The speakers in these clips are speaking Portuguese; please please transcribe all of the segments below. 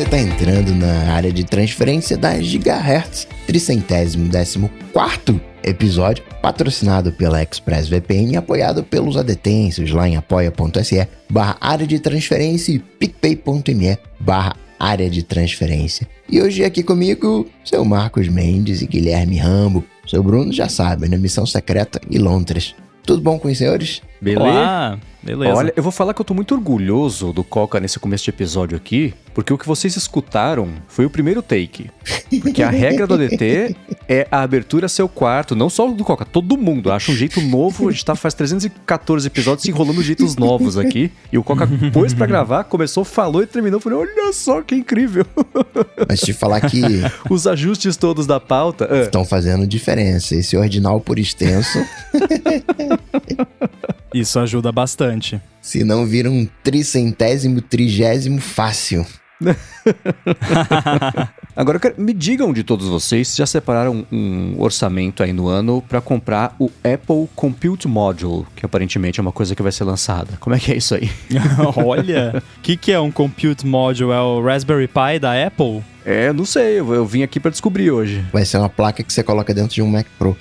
Você está entrando na área de transferência da Gigahertz, tricentésimo décimo quarto episódio, patrocinado pela ExpressVPN e apoiado pelos adetêncios lá em apoia.se barra área de transferência e picpay.me barra área de transferência. E hoje aqui comigo, seu Marcos Mendes e Guilherme Rambo. Seu Bruno já sabe, na missão secreta em Londres. Tudo bom com os senhores? Beleza? Olá, beleza. Olha, eu vou falar que eu tô muito orgulhoso do Coca nesse começo de episódio aqui, porque o que vocês escutaram foi o primeiro take. Porque a regra do ADT é a abertura seu quarto, não só do Coca, todo mundo acha um jeito novo. A gente tá faz 314 episódios se enrolando jeitos novos aqui. E o Coca pôs pra gravar, começou, falou e terminou. Falei, olha só que incrível. Mas te falar que. Os ajustes todos da pauta. Ah. Estão fazendo diferença. Esse ordinal por extenso. Isso ajuda bastante. Se não vira um tricentésimo, trigésimo fácil. Agora, quero, me digam de todos vocês se já separaram um orçamento aí no ano para comprar o Apple Compute Module, que aparentemente é uma coisa que vai ser lançada. Como é que é isso aí? Olha, o que, que é um Compute Module? É o Raspberry Pi da Apple? É, não sei, eu, eu vim aqui para descobrir hoje. Vai ser uma placa que você coloca dentro de um Mac Pro.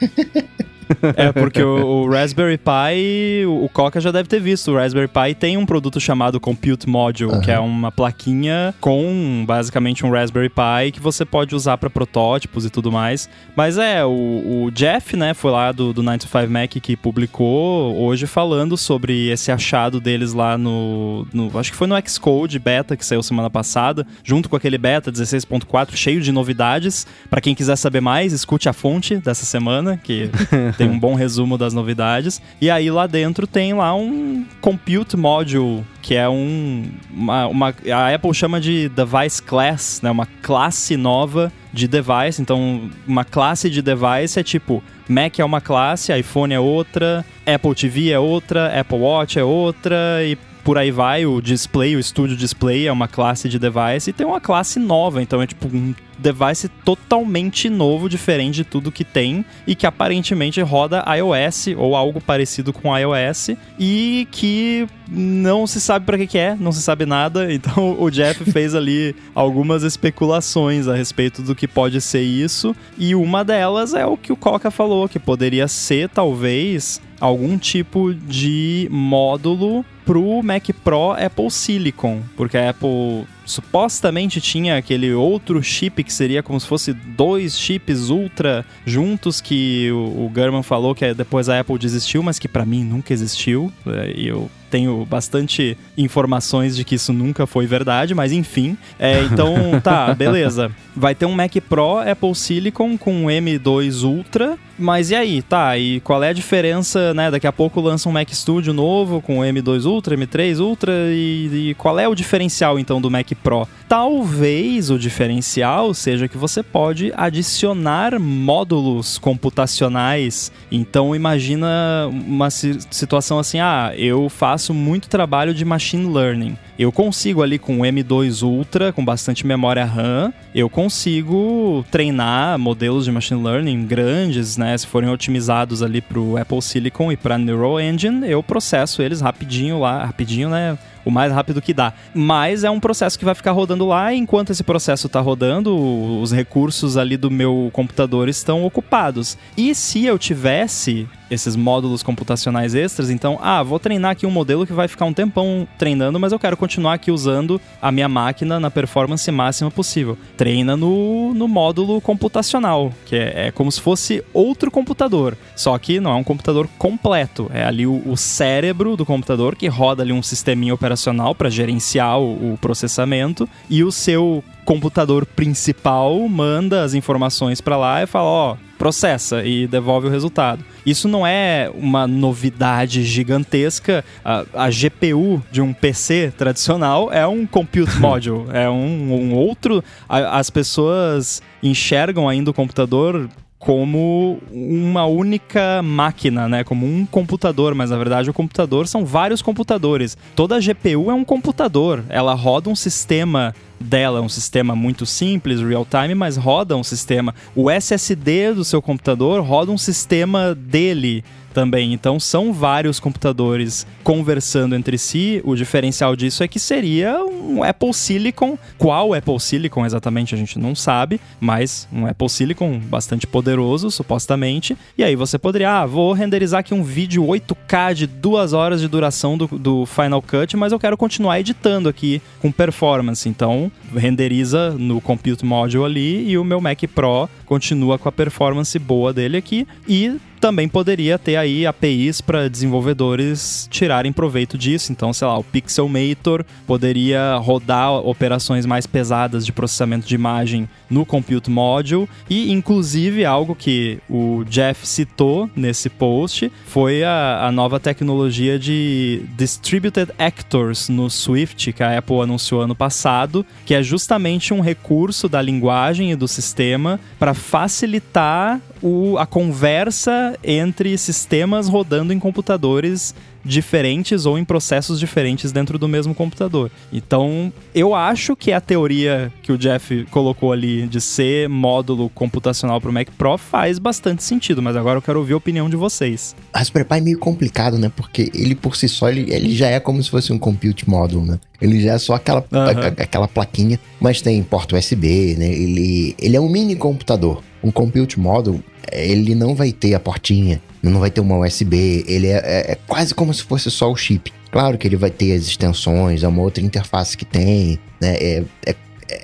É, porque o, o, Raspberry Pi, o, o Coca já deve ter visto. O Raspberry Pi tem um produto chamado Compute Module, uhum. que é uma plaquinha com basicamente um Raspberry Pi que você pode usar para protótipos e tudo mais. Mas é, o, o, Jeff, né, foi lá do, do 95 Mac que publicou hoje falando sobre esse achado deles lá no, no acho que foi no Xcode beta que saiu semana passada, junto com aquele beta 16.4 cheio de novidades. Para quem quiser saber mais, escute a fonte dessa semana, que tem um bom resumo das novidades. E aí lá dentro tem lá um Compute Module, que é um. Uma, uma, a Apple chama de Device Class, né? Uma classe nova de device. Então, uma classe de device é tipo. Mac é uma classe, iPhone é outra, Apple TV é outra, Apple Watch é outra e por aí vai. O display, o Studio Display é uma classe de device e tem uma classe nova, então é tipo um device totalmente novo, diferente de tudo que tem e que aparentemente roda iOS ou algo parecido com iOS e que não se sabe para que, que é, não se sabe nada. Então o Jeff fez ali algumas especulações a respeito do que pode ser isso e uma delas é o que o Coca falou, que poderia ser talvez algum tipo de módulo pro Mac Pro Apple Silicon, porque a Apple supostamente tinha aquele outro chip que seria como se fosse dois chips ultra juntos que o, o German falou que depois a Apple desistiu, mas que para mim nunca existiu. É, e eu tenho bastante informações de que isso nunca foi verdade, mas enfim. É, então, tá, beleza. Vai ter um Mac Pro Apple Silicon com M2 Ultra, mas e aí, tá? E qual é a diferença, né? Daqui a pouco lança um Mac Studio novo com M2 Ultra, M3 Ultra e, e qual é o diferencial então do Mac Pro? Talvez o diferencial seja que você pode adicionar módulos computacionais. Então imagina uma situação assim, ah, eu faço muito trabalho de machine learning. Eu consigo ali com o M2 Ultra, com bastante memória RAM, eu consigo treinar modelos de machine learning grandes, né? Se forem otimizados ali para o Apple Silicon e para Neural Engine, eu processo eles rapidinho lá, rapidinho, né? O mais rápido que dá. Mas é um processo que vai ficar rodando lá, e enquanto esse processo está rodando, os recursos ali do meu computador estão ocupados. E se eu tivesse esses módulos computacionais extras, então, ah, vou treinar aqui um modelo que vai ficar um tempão treinando, mas eu quero continuar aqui usando a minha máquina na performance máxima possível. Treina no, no módulo computacional, que é, é como se fosse outro computador, só que não é um computador completo, é ali o, o cérebro do computador que roda ali um sisteminha operacional para gerenciar o, o processamento e o seu computador principal manda as informações para lá e fala, ó, oh, processa e devolve o resultado. Isso não é uma novidade gigantesca. A, a GPU de um PC tradicional é um compute module, é um, um outro. A, as pessoas enxergam ainda o computador como uma única máquina, né? Como um computador, mas na verdade o computador são vários computadores. Toda GPU é um computador, ela roda um sistema dela um sistema muito simples, real time, mas roda um sistema. O SSD do seu computador roda um sistema dele também. Então são vários computadores conversando entre si. O diferencial disso é que seria um Apple Silicon. Qual Apple Silicon exatamente a gente não sabe, mas um Apple Silicon bastante poderoso, supostamente. E aí você poderia, ah, vou renderizar aqui um vídeo 8K de duas horas de duração do, do Final Cut, mas eu quero continuar editando aqui com performance. Então renderiza no Compute Module ali e o meu Mac Pro continua com a performance boa dele aqui e também poderia ter aí APIs para desenvolvedores tirarem proveito disso. Então, sei lá, o Pixelmator poderia rodar operações mais pesadas de processamento de imagem no Compute Module e, inclusive, algo que o Jeff citou nesse post foi a, a nova tecnologia de Distributed Actors no Swift que a Apple anunciou ano passado, que é justamente um recurso da linguagem e do sistema para facilitar o, a conversa entre sistemas rodando em computadores diferentes ou em processos diferentes dentro do mesmo computador. Então, eu acho que a teoria que o Jeff colocou ali de ser módulo computacional para o Mac Pro faz bastante sentido, mas agora eu quero ouvir a opinião de vocês. Raspberry Pi é meio complicado, né? Porque ele por si só, ele, ele já é como se fosse um compute module, né? Ele já é só aquela, uhum. a, aquela plaquinha, mas tem porta USB, né? Ele, ele é um mini computador. Um compute module, ele não vai ter a portinha, não vai ter uma USB, ele é, é, é, quase como se fosse só o chip. Claro que ele vai ter as extensões, é uma outra interface que tem, né? É, é,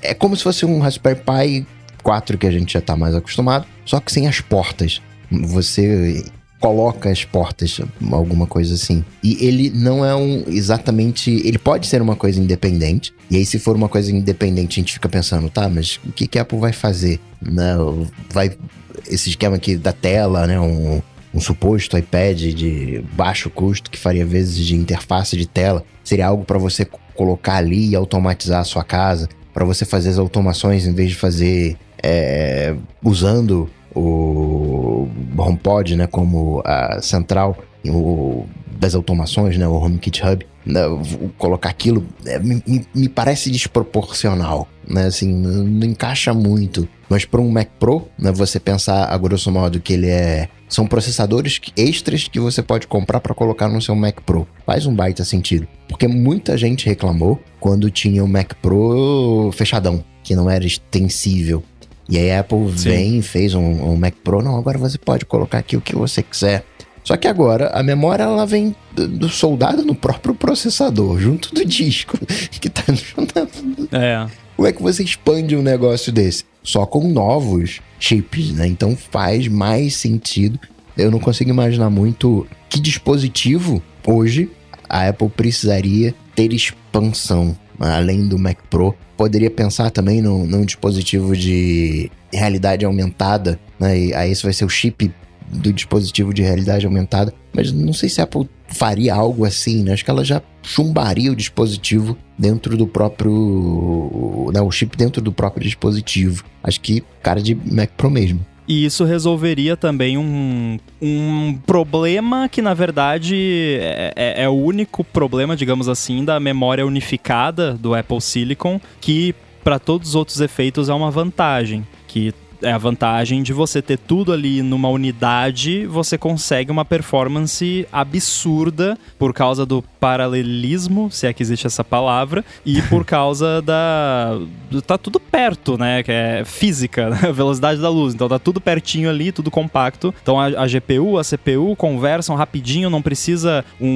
é como se fosse um Raspberry Pi 4 que a gente já está mais acostumado, só que sem as portas. Você coloca as portas, alguma coisa assim. E ele não é um exatamente. Ele pode ser uma coisa independente. E aí, se for uma coisa independente, a gente fica pensando, tá, mas o que, que a Apple vai fazer? Não, vai. Esse esquema aqui da tela, né? Um, um suposto iPad de baixo custo que faria vezes de interface de tela, seria algo para você colocar ali e automatizar a sua casa, para você fazer as automações em vez de fazer é, usando o HomePod, né, como a central o, das automações, né, o HomeKit Hub, né, colocar aquilo é, me, me, parece desproporcional, né, assim, não, não encaixa muito. Mas para um Mac Pro, né, você pensar a grosso modo que ele é são processadores extras que você pode comprar para colocar no seu Mac Pro. Faz um baita sentido. Porque muita gente reclamou quando tinha o Mac Pro fechadão, que não era extensível. E aí a Apple Sim. vem e fez um, um, Mac Pro. Não, agora você pode colocar aqui o que você quiser. Só que agora a memória ela vem do, do soldado no próprio processador, junto do disco que tá É. Como é que você expande um negócio desse? Só com novos chips, né? Então faz mais sentido. Eu não consigo imaginar muito que dispositivo hoje a Apple precisaria ter expansão além do Mac Pro. Poderia pensar também num, num dispositivo de realidade aumentada, né? E aí esse vai ser o chip do dispositivo de realidade aumentada. Mas não sei se a Apple faria algo assim, né? Acho que ela já chumbaria o dispositivo dentro do próprio. Né, o chip dentro do próprio dispositivo. Acho que cara de Mac Pro mesmo. E isso resolveria também um, um problema que, na verdade, é, é, é, o único problema, digamos assim, da memória unificada do Apple Silicon, que para todos os outros efeitos é uma vantagem. Que é a vantagem de você ter tudo ali numa unidade, você consegue uma performance absurda por causa do paralelismo, se é que existe essa palavra, e por causa da. tá tudo perto, né? Que é física, né? velocidade da luz. Então tá tudo pertinho ali, tudo compacto. Então a, a GPU, a CPU conversam rapidinho, não precisa um,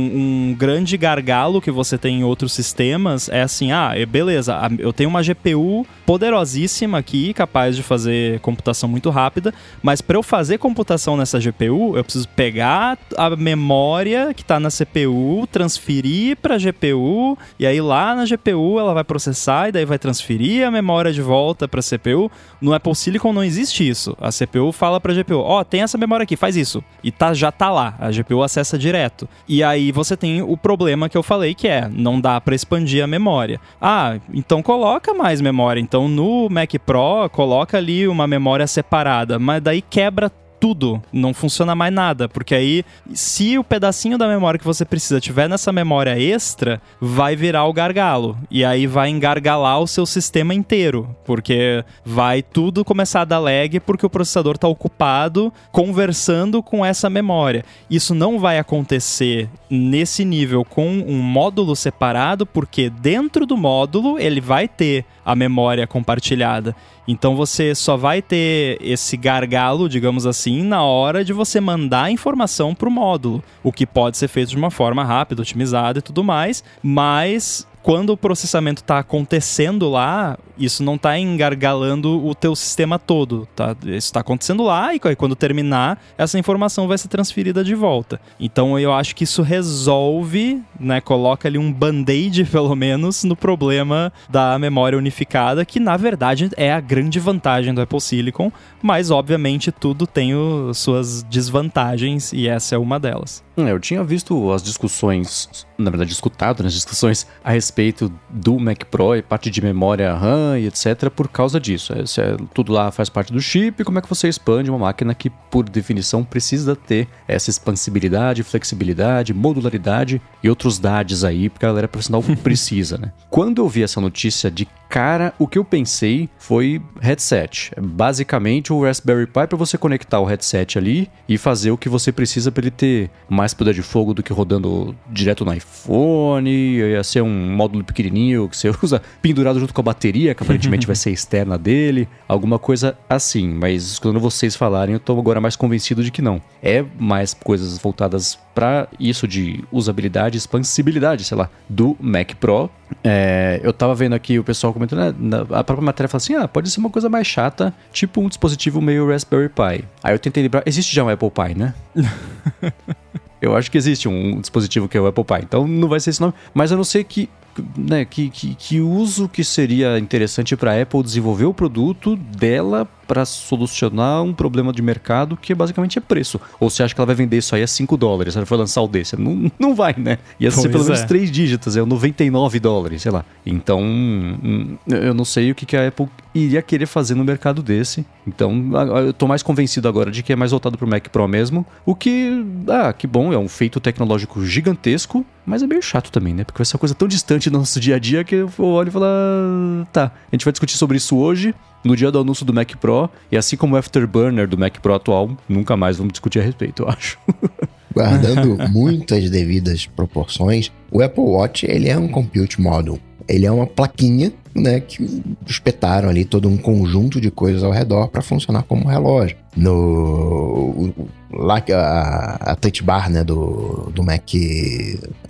um, grande gargalo que você tem em outros sistemas. É assim, ah, beleza, eu tenho uma GPU poderosíssima aqui, capaz de fazer computação muito rápida, mas para eu fazer computação nessa GPU, eu preciso pegar a memória que está na CPU, transferir para a GPU, e aí lá na GPU ela vai processar e daí vai transferir a memória de volta para a CPU. No Apple Silicon não existe isso. A CPU fala para a GPU: "Ó, oh, tem essa memória aqui, faz isso". E tá já tá lá. A GPU acessa direto. E aí você tem o problema que eu falei que é, não dá para expandir a memória. Ah, então coloca mais memória. Então no Mac Pro coloca ali uma memória separada, mas daí quebra tudo, não funciona mais nada, porque aí se o pedacinho da memória que você precisa tiver nessa memória extra, vai virar o gargalo e aí vai engargalar o seu sistema inteiro, porque vai tudo começar a dar lag porque o processador está ocupado conversando com essa memória. Isso não vai acontecer nesse nível com um módulo separado, porque dentro do módulo ele vai ter a memória compartilhada. Então você só vai ter esse gargalo, digamos assim, na hora de você mandar a informação para o módulo, o que pode ser feito de uma forma rápida, otimizada e tudo mais, mas quando o processamento está acontecendo lá, isso não está engargalando o teu sistema todo, tá? Isso está acontecendo lá e quando terminar, essa informação vai ser transferida de volta. Então eu acho que isso resolve, né, coloca ali um band-aid pelo menos no problema da memória unificada, que na verdade é a grande vantagem do Apple Silicon, mas obviamente tudo tem o, suas desvantagens e essa é uma delas. É, eu tinha visto as discussões, na verdade escutado nas discussões a respeito do Mac Pro e parte de memória RAM e etc. por causa disso. É, é, tudo lá faz parte do chip, como é que você expande uma máquina que, por definição, precisa ter essa expansibilidade, flexibilidade, modularidade e outros dados aí, porque a galera profissional precisa, né? Quando eu vi essa notícia de cara, o que eu pensei foi headset. Basicamente, o Raspberry Pi para você conectar o headset ali e fazer o que você precisa para ele ter mais poder de fogo do que rodando direto no iPhone. Ia ser um módulo pequenininho que você usa pendurado junto com a bateria, que aparentemente vai ser externa dele, alguma coisa assim. Mas escutando vocês falarem, eu tô agora mais convencido de que não. É mais coisas voltadas para isso de usabilidade, expansibilidade, sei lá, do Mac Pro. É, eu tava vendo aqui o pessoal comentando, né, a própria matéria fala assim: ah, pode ser uma coisa mais chata, tipo um dispositivo meio Raspberry Pi. Aí eu tentei lembrar, existe já um Apple Pi, né? eu acho que existe um dispositivo que é o Apple Pi, então não vai ser esse nome, mas eu não sei que né, que, que, que uso que seria interessante para a Apple desenvolver o produto dela para solucionar um problema de mercado que basicamente é preço. Ou você acha que ela vai vender isso aí a 5 dólares? Ela foi lançar o desse? Não, não vai, né? Ia pois ser pelo menos 3 é. dígitos, é 99 dólares, sei lá. Então, hum, eu não sei o que, que a Apple iria querer fazer no mercado desse. Então, eu tô mais convencido agora de que é mais voltado pro Mac Pro mesmo. O que, ah, que bom, é um feito tecnológico gigantesco, mas é meio chato também, né? Porque vai ser uma coisa tão distante do nosso dia a dia que eu olho e falo, ah, tá, a gente vai discutir sobre isso hoje, no dia do anúncio do Mac Pro, e assim como o Afterburner do Mac Pro atual, nunca mais vamos discutir a respeito, eu acho. Guardando muitas devidas proporções, o Apple Watch ele é um compute model. Ele é uma plaquinha, né, que espetaram ali todo um conjunto de coisas ao redor para funcionar como relógio. No lá a, a touch bar, né, do, do Mac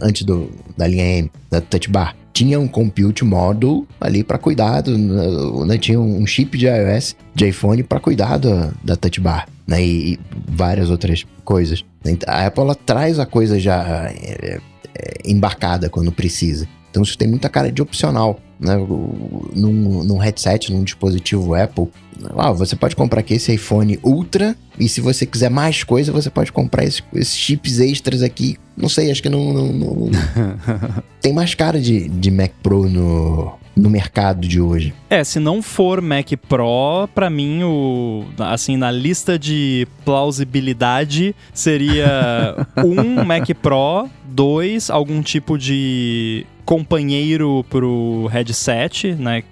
antes do, da linha M, da touch bar, tinha um compute module ali para cuidar, do, né, tinha um chip de iOS, de iPhone para cuidar da, touch bar, né, e, e, várias outras coisas. A Apple ela traz a coisa já é, é, embarcada quando precisa. Então isso tem muita cara de opcional. Né? Num, num headset, num dispositivo Apple, ah, você pode comprar aqui esse iPhone Ultra e se você quiser mais coisa, você pode comprar esses, esses chips extras aqui. Não sei, acho que não. não, não... tem mais cara de, de Mac Pro no, no mercado de hoje. É, se não for Mac Pro, para mim o assim na lista de plausibilidade seria um Mac Pro, dois algum tipo de companheiro pro headset, né?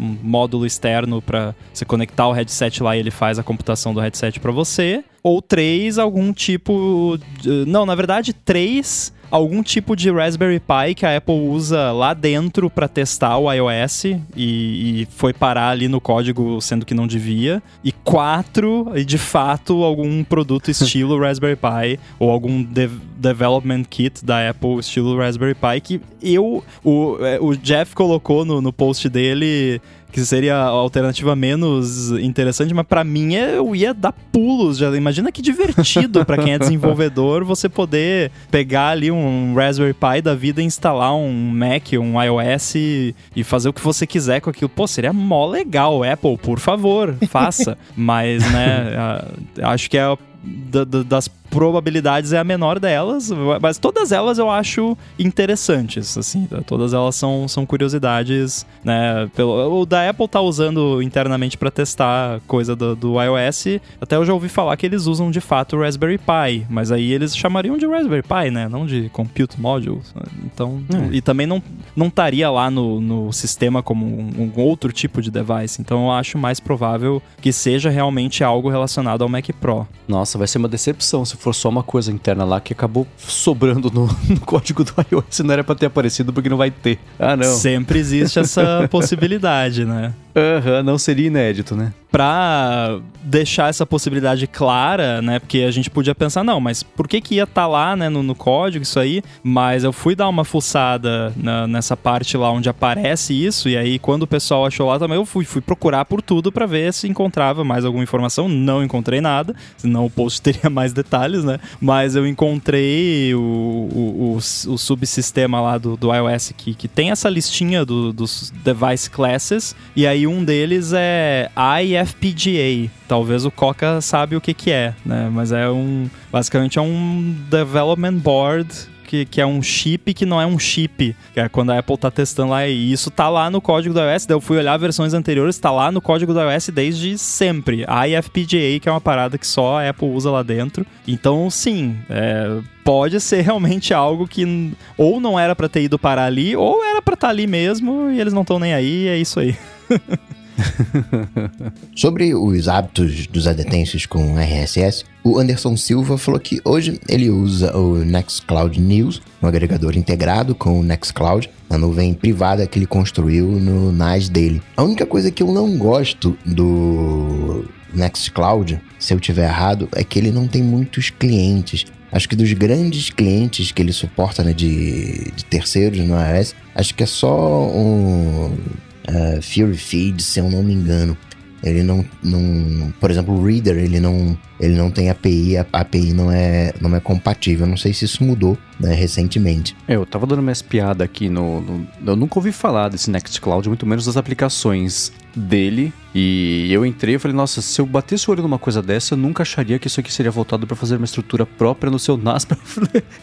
Um módulo externo para você conectar o headset lá e ele faz a computação do headset para você. Ou três, algum tipo. De... Não, na verdade, três algum tipo de Raspberry Pi que a Apple usa lá dentro para testar o iOS e, e, foi parar ali no código sendo que não devia. E quatro, e de fato, algum produto estilo Raspberry Pi ou algum de development kit da Apple estilo Raspberry Pi que eu, o, é, o Jeff colocou no, no post dele que seria a alternativa menos interessante, mas para mim é, eu ia dar pulos. Já imagina que divertido para quem é desenvolvedor você poder pegar ali um Raspberry Pi da vida e instalar um Mac, um iOS e, e fazer o que você quiser com aquilo. Pô, seria mó legal, Apple, por favor, faça. mas, né, acho que é da, da, das probabilidades é a menor delas, mas todas elas eu acho interessantes, assim, tá? todas elas são, são curiosidades, né? Pelo, o da Apple tá usando internamente para testar coisa do, do, iOS, até eu já ouvi falar que eles usam de fato o Raspberry Pi, mas aí eles chamariam de Raspberry Pi, né? Não de Compute Module. Então, hum. e também não não estaria lá no, no sistema como um, um outro tipo de device. Então eu acho mais provável que seja realmente algo relacionado ao Mac Pro. Nossa, vai ser uma decepção se for só uma coisa interna lá que acabou sobrando no, no código do iOS. Não era para ter aparecido porque não vai ter. Ah, não. Sempre existe essa possibilidade, né? Aham, uhum, não seria inédito, né? Pra deixar essa possibilidade clara, né? Porque a gente podia pensar, não, mas por que que ia estar tá lá, né, no, no, código isso aí? Mas eu fui dar uma fuçada na, nessa parte lá onde aparece isso, e aí quando o pessoal achou lá também, eu fui, fui procurar por tudo para ver se encontrava mais alguma informação. Não encontrei nada, senão o post teria mais detalhes, né? Mas eu encontrei o, o, o, o subsistema lá do, do iOS que, que tem essa listinha do, dos device classes, e aí um deles é IFPGA. Talvez o Coca sabe o que que é, né? Mas é um... Basicamente é um development board que, que, é um chip que não é um chip, que é quando a Apple tá testando lá, e isso tá lá no código do iOS, daí eu fui olhar versões anteriores, tá lá no código do iOS desde sempre. A IFPGA, que é uma parada que só a Apple usa lá dentro. Então, sim, é, pode ser realmente algo que ou não era para ter ido parar ali, ou era para estar tá ali mesmo, e eles não estão nem aí, é isso aí. Sobre os hábitos dos adetenses com RSS, o Anderson Silva falou que hoje ele usa o Nextcloud News, um agregador integrado com o Nextcloud, na nuvem privada que ele construiu no NAS dele. A única coisa que eu não gosto do Nextcloud, se eu tiver errado, é que ele não tem muitos clientes. Acho que dos grandes clientes que ele suporta né, de, de terceiros no iOS, acho que é só um uh, Fury Feed, se eu não me engano. Ele não, não, por exemplo, o Reader, ele não, ele não tem API, a API não é, não é compatível. Não sei se isso mudou né, recentemente. É, eu tava dando uma espiada aqui no, no, Eu nunca ouvi falar desse Nextcloud, muito menos das aplicações dele. E eu entrei e falei, nossa, se eu batesse o olho numa coisa dessa, eu nunca acharia que isso aqui seria voltado para fazer uma estrutura própria no seu NAS para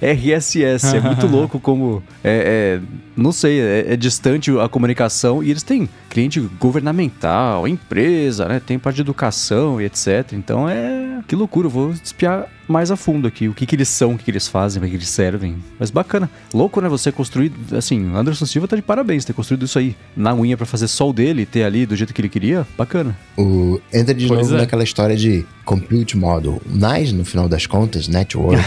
RSS. É muito louco como. É, é não sei, é, é, distante a comunicação. E eles têm cliente governamental, empresa, né? Tem parte de educação e etc. Então é. Que loucura, eu vou espiar mais a fundo aqui, o que, que eles são, o que, que eles fazem, para que eles servem. Mas bacana. Louco, né? Você construir, assim, Anderson Silva tá de parabéns ter construído isso aí na unha para fazer só o dele, ter ali do jeito que ele queria. Bacana. O, entra de pois novo é. naquela história de compute model. NICE, no final das contas, network,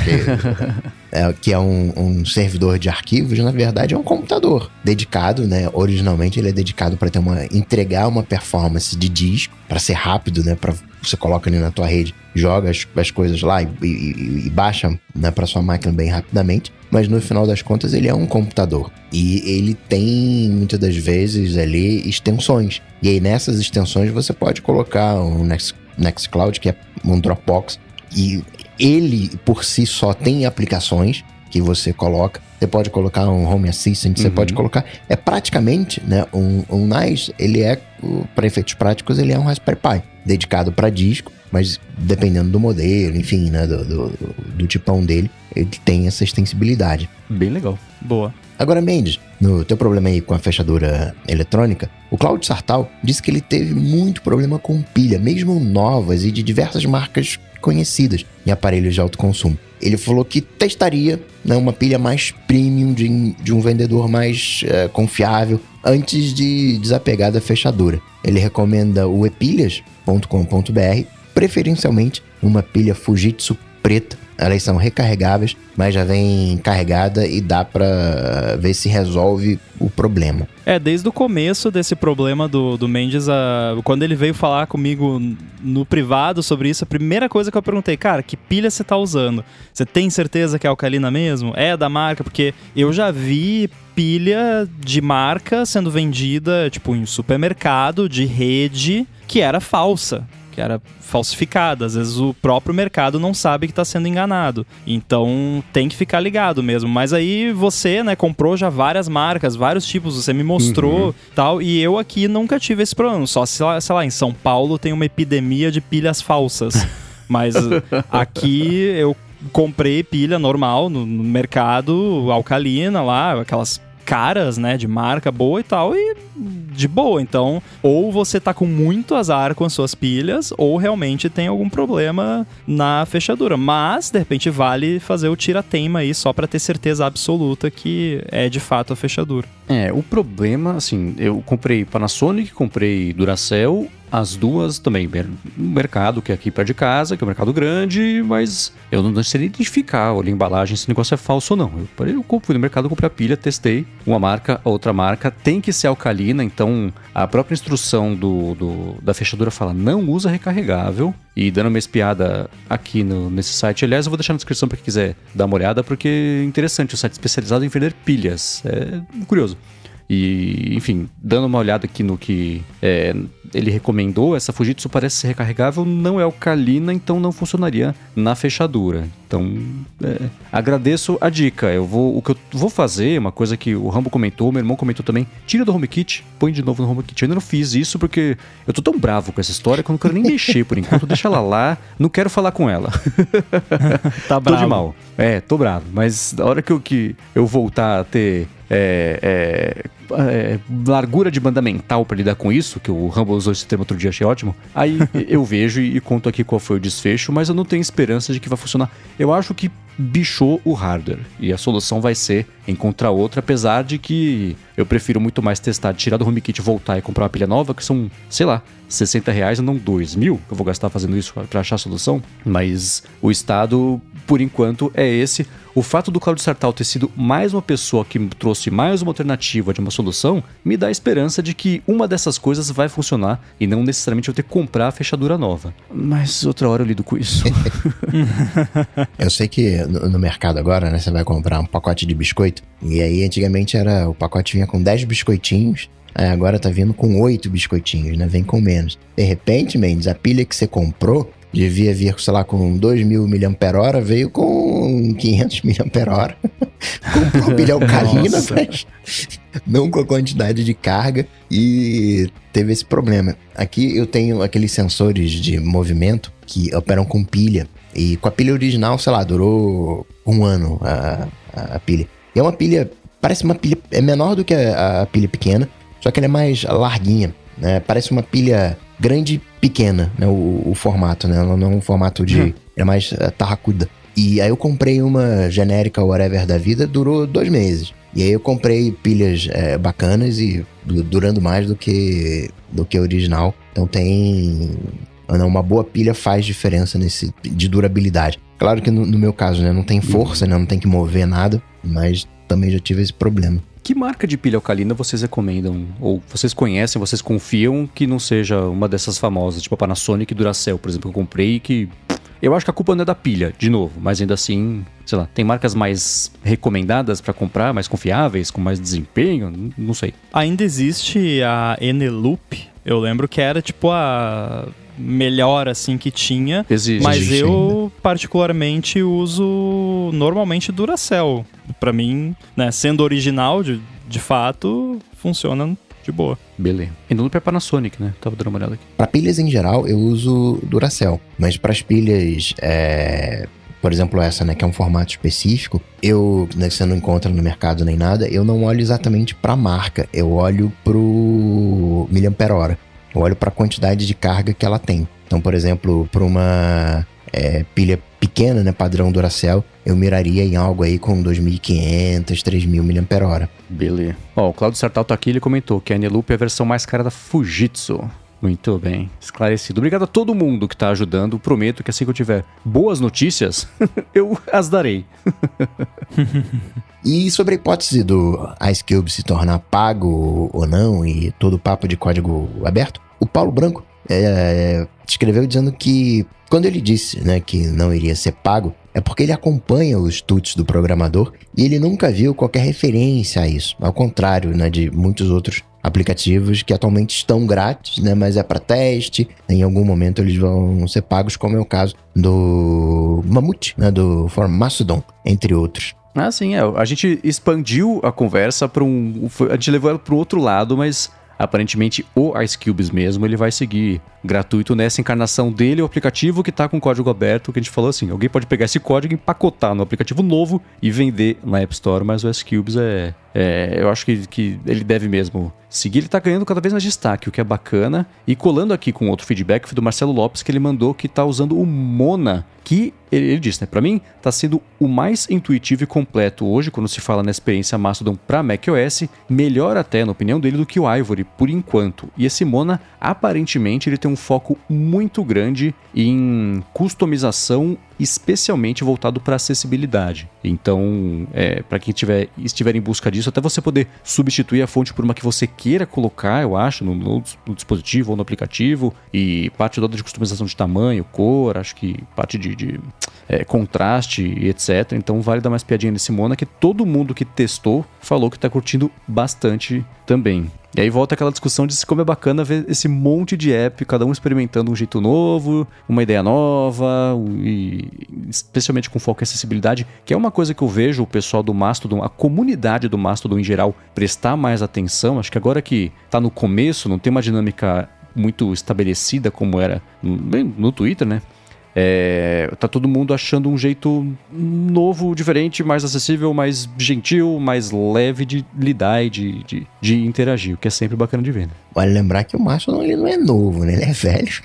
é, que é um, um, servidor de arquivos, na verdade é um computador dedicado, né? Originalmente ele é dedicado para ter uma entregar uma performance de disco para ser rápido, né? Para você coloca ali na tua rede, joga as, as coisas lá e, e, e baixa né, para sua máquina bem rapidamente. Mas no final das contas ele é um computador e ele tem muitas das vezes ali extensões. E aí nessas extensões você pode colocar um Next, Nextcloud que é um Dropbox e ele por si só tem aplicações que você coloca. Você pode colocar um Home Assistant, você uhum. pode colocar. É praticamente, né? Um, um NICE, ele é, para efeitos práticos, ele é um Raspberry Pi dedicado para disco, mas dependendo do modelo, enfim, né? Do, do, do tipão dele, ele tem essa extensibilidade. Bem legal. Boa. Agora, Mendes, no teu problema aí com a fechadura eletrônica, o Claudio Sartal disse que ele teve muito problema com pilha, mesmo novas e de diversas marcas conhecidas em aparelhos de alto consumo. Ele falou que testaria né, uma pilha mais premium de, de um vendedor mais uh, confiável antes de desapegar da fechadura. Ele recomenda o epilhas.com.br, preferencialmente uma pilha Fujitsu preta elas são recarregáveis, mas já vem carregada e dá para ver se resolve o problema. É, desde o começo desse problema do, do Mendes, a, quando ele veio falar comigo no privado sobre isso, a primeira coisa que eu perguntei, cara, que pilha você tá usando? Você tem certeza que é alcalina mesmo? É da marca? Porque eu já vi pilha de marca sendo vendida, tipo, em supermercado, de rede, que era falsa que era falsificada. Às vezes o próprio mercado não sabe que está sendo enganado. Então tem que ficar ligado mesmo. Mas aí você, né, comprou já várias marcas, vários tipos, você me mostrou uhum. tal, e eu aqui nunca tive esse problema. Só, sei lá, sei lá, em São Paulo tem uma epidemia de pilhas falsas. Mas aqui eu comprei pilha normal no, no mercado, alcalina lá, aquelas caras, né, de marca boa e tal, e de boa. Então, ou você tá com muito azar com as suas pilhas, ou realmente tem algum problema na fechadura. Mas, de repente, vale fazer o tira-teima aí só para ter certeza absoluta que é de fato a fechadura. É, o problema, assim, eu comprei Panasonic, comprei Duracell as duas também, mercado que é aqui perto de casa, que é um mercado grande, mas eu não sei identificar, olha a embalagem, se o negócio é falso ou não. Eu, eu fui no mercado, comprei a pilha, testei uma marca, outra marca, tem que ser alcalina, então a própria instrução do, do da fechadura fala não usa recarregável. E dando uma espiada aqui no, nesse site, aliás, eu vou deixar na descrição para quem quiser dar uma olhada, porque é interessante, o site especializado em vender pilhas. É curioso. E, enfim, dando uma olhada aqui no que é, ele recomendou, essa Fujitsu parece ser recarregável, não é alcalina, então não funcionaria na fechadura. Então, é, agradeço a dica. Eu vou, o que eu vou fazer, uma coisa que o Rambo comentou, meu irmão comentou também, tira do HomeKit, põe de novo no HomeKit. Eu ainda não fiz isso porque eu tô tão bravo com essa história que eu não quero nem mexer por enquanto. Deixa ela lá, não quero falar com ela. tá bravo. Tô de mal. É, tô bravo. Mas na hora que eu, que eu voltar a ter é, é, é, largura de banda mental para lidar com isso, que o Rambo usou esse termo outro dia, achei ótimo. Aí eu vejo e, e conto aqui qual foi o desfecho, mas eu não tenho esperança de que vai funcionar. Eu acho que bichou o hardware. E a solução vai ser encontrar outra, apesar de que eu prefiro muito mais testar, tirar do HomeKit, voltar e comprar uma pilha nova, que são, sei lá, 60 reais e não 2 mil que eu vou gastar fazendo isso para achar a solução. Mas o estado, por enquanto, é esse. O fato do Claudio Sartal ter sido mais uma pessoa que trouxe mais uma alternativa de uma solução me dá a esperança de que uma dessas coisas vai funcionar e não necessariamente eu ter que comprar a fechadura nova. Mas outra hora eu lido com isso. eu sei que no, no, mercado agora, né, você vai comprar um pacote de biscoito e aí antigamente era o pacote vinha com 10 biscoitinhos Aí agora tá vindo com oito biscoitinhos, né? Vem com menos. De repente, Mendes, a pilha que você comprou devia vir, sei lá, com 2 mil mAh, veio com 500 mAh. Comprou a pilha alcalina, mas não com a quantidade de carga e teve esse problema. Aqui eu tenho aqueles sensores de movimento que operam com pilha. E com a pilha original, sei lá, durou um ano a, a, a pilha. E é uma pilha, parece uma pilha, é menor do que a, a pilha pequena, só que ela é mais larguinha, né? Parece uma pilha grande pequena, né? O, o, formato, né? Ela não é um formato de. Uhum. É mais uh, tarracuda. E aí eu comprei uma genérica whatever da vida, durou dois meses. E aí eu comprei pilhas é, bacanas e durando mais do que do que original. Então tem uma boa pilha faz diferença nesse de durabilidade. Claro que no, no meu caso, né, não tem força, né, não tem que mover nada, mas também já tive esse problema. Que marca de pilha alcalina vocês recomendam? Ou vocês conhecem, vocês confiam que não seja uma dessas famosas, tipo a Panasonic e Duracell, por exemplo, que eu comprei que. Eu acho que a culpa não é da pilha, de novo, mas ainda assim, sei lá, tem marcas mais recomendadas para comprar, mais confiáveis, com mais desempenho? Não sei. Ainda existe a Eneloop. Eu lembro que era tipo a melhor assim que tinha. Existe, mas existe eu ainda. particularmente uso normalmente Duracell. Para mim, né, sendo original de, de fato, funciona de boa. Beleza. E não é Panasonic, né? Tava dando uma olhada aqui. Para pilhas em geral, eu uso Duracell. Mas para as pilhas, é... por exemplo, essa, né, que é um formato específico, eu, né, você não encontra no mercado nem nada, eu não olho exatamente para a marca. Eu olho pro miliampere hora. Eu olho para a quantidade de carga que ela tem. Então, por exemplo, para uma é, pilha pequena, né, padrão Duracell, eu miraria em algo aí com 2.500, 3.000 mAh. Beleza. Ó, o Claudio Sartal tá aqui, ele comentou que a Eneloop é a versão mais cara da Fujitsu. Muito bem, esclarecido. Obrigado a todo mundo que está ajudando. Prometo que assim que eu tiver boas notícias, eu as darei. e sobre a hipótese do Ice Cube se tornar pago ou não e todo o papo de código aberto, o Paulo Branco é, escreveu dizendo que quando ele disse né, que não iria ser pago, é porque ele acompanha os tuts do programador e ele nunca viu qualquer referência a isso. Ao contrário né, de muitos outros aplicativos que atualmente estão grátis, né, mas é para teste. Em algum momento eles vão ser pagos, como é o caso do Mammoth, né, do Mastodon, entre outros. Ah, sim, é. A gente expandiu a conversa para um. A gente levou ela para o outro lado, mas aparentemente o Ice Cubes mesmo, ele vai seguir gratuito nessa encarnação dele, o aplicativo que está com código aberto, que a gente falou assim, alguém pode pegar esse código, empacotar no aplicativo novo e vender na App Store, mas o Ice Cubes é, é eu acho que, que ele deve mesmo seguir, ele está ganhando cada vez mais destaque, o que é bacana. E colando aqui com outro feedback foi do Marcelo Lopes, que ele mandou que está usando o Mona, que ele, ele disse, né? Para mim, está sendo o mais intuitivo e completo hoje, quando se fala na experiência Mastodon para macOS, melhor até, na opinião dele, do que o Ivory, por enquanto. E esse Mona, aparentemente, ele tem um foco muito grande em customização especialmente voltado para acessibilidade. Então, é, para quem tiver, estiver em busca disso, até você poder substituir a fonte por uma que você queira colocar, eu acho, no, no, no dispositivo ou no aplicativo, e parte toda de customização de tamanho, cor, acho que parte de, de é, contraste e etc. Então, vale dar mais piadinha nesse Mona, que todo mundo que testou falou que está curtindo bastante também. E aí volta aquela discussão de como é bacana ver esse monte de app, cada um experimentando um jeito novo, uma ideia nova, e especialmente com foco em acessibilidade, que é uma coisa que eu vejo o pessoal do Mastodon, a comunidade do Mastodon em geral, prestar mais atenção. Acho que agora que está no começo, não tem uma dinâmica muito estabelecida como era no, no Twitter, né? É, tá todo mundo achando um jeito novo, diferente, mais acessível, mais gentil, mais leve de lidar e de, de, de interagir, o que é sempre bacana de ver. Né? Vale lembrar que o Mastodon ele não é novo, né? Ele é velho.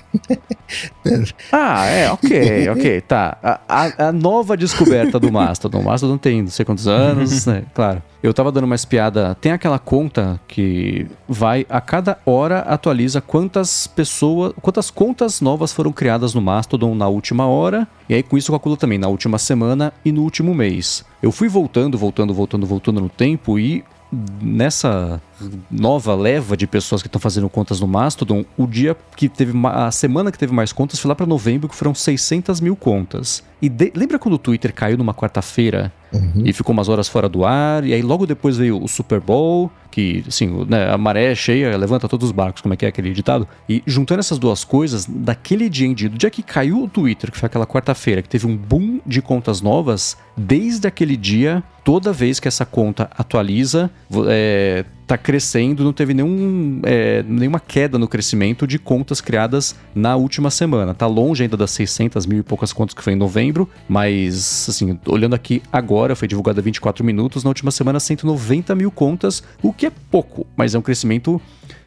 ah, é, ok, ok, tá. A, a, a, nova descoberta do Mastodon. O Mastodon tem não sei quantos anos, né? Claro. Eu tava dando uma espiada. Tem aquela conta que vai a cada hora atualiza quantas pessoas, quantas contas novas foram criadas no Mastodon na última hora. E aí com isso calcula também na última semana e no último mês. Eu fui voltando, voltando, voltando, voltando no tempo e nessa nova leva de pessoas que estão fazendo contas no Mastodon, o dia que teve a semana que teve mais contas foi lá para novembro, que foram 600 mil contas. E de, lembra quando o Twitter caiu numa quarta-feira uhum. e ficou umas horas fora do ar? E aí logo depois veio o Super Bowl, que assim, né, a maré é cheia, levanta todos os barcos, como é que é aquele ditado? E juntando essas duas coisas, daquele dia em dia, do dia que caiu o Twitter, que foi aquela quarta-feira, que teve um boom de contas novas, desde aquele dia, toda vez que essa conta atualiza, é, está crescendo, não teve nenhum, é, nenhuma queda no crescimento de contas criadas na última semana. Está longe ainda das 600 mil e poucas contas que foi em novembro, mas, assim, olhando aqui agora, foi divulgada 24 minutos, na última semana 190 mil contas, o que é pouco, mas é um crescimento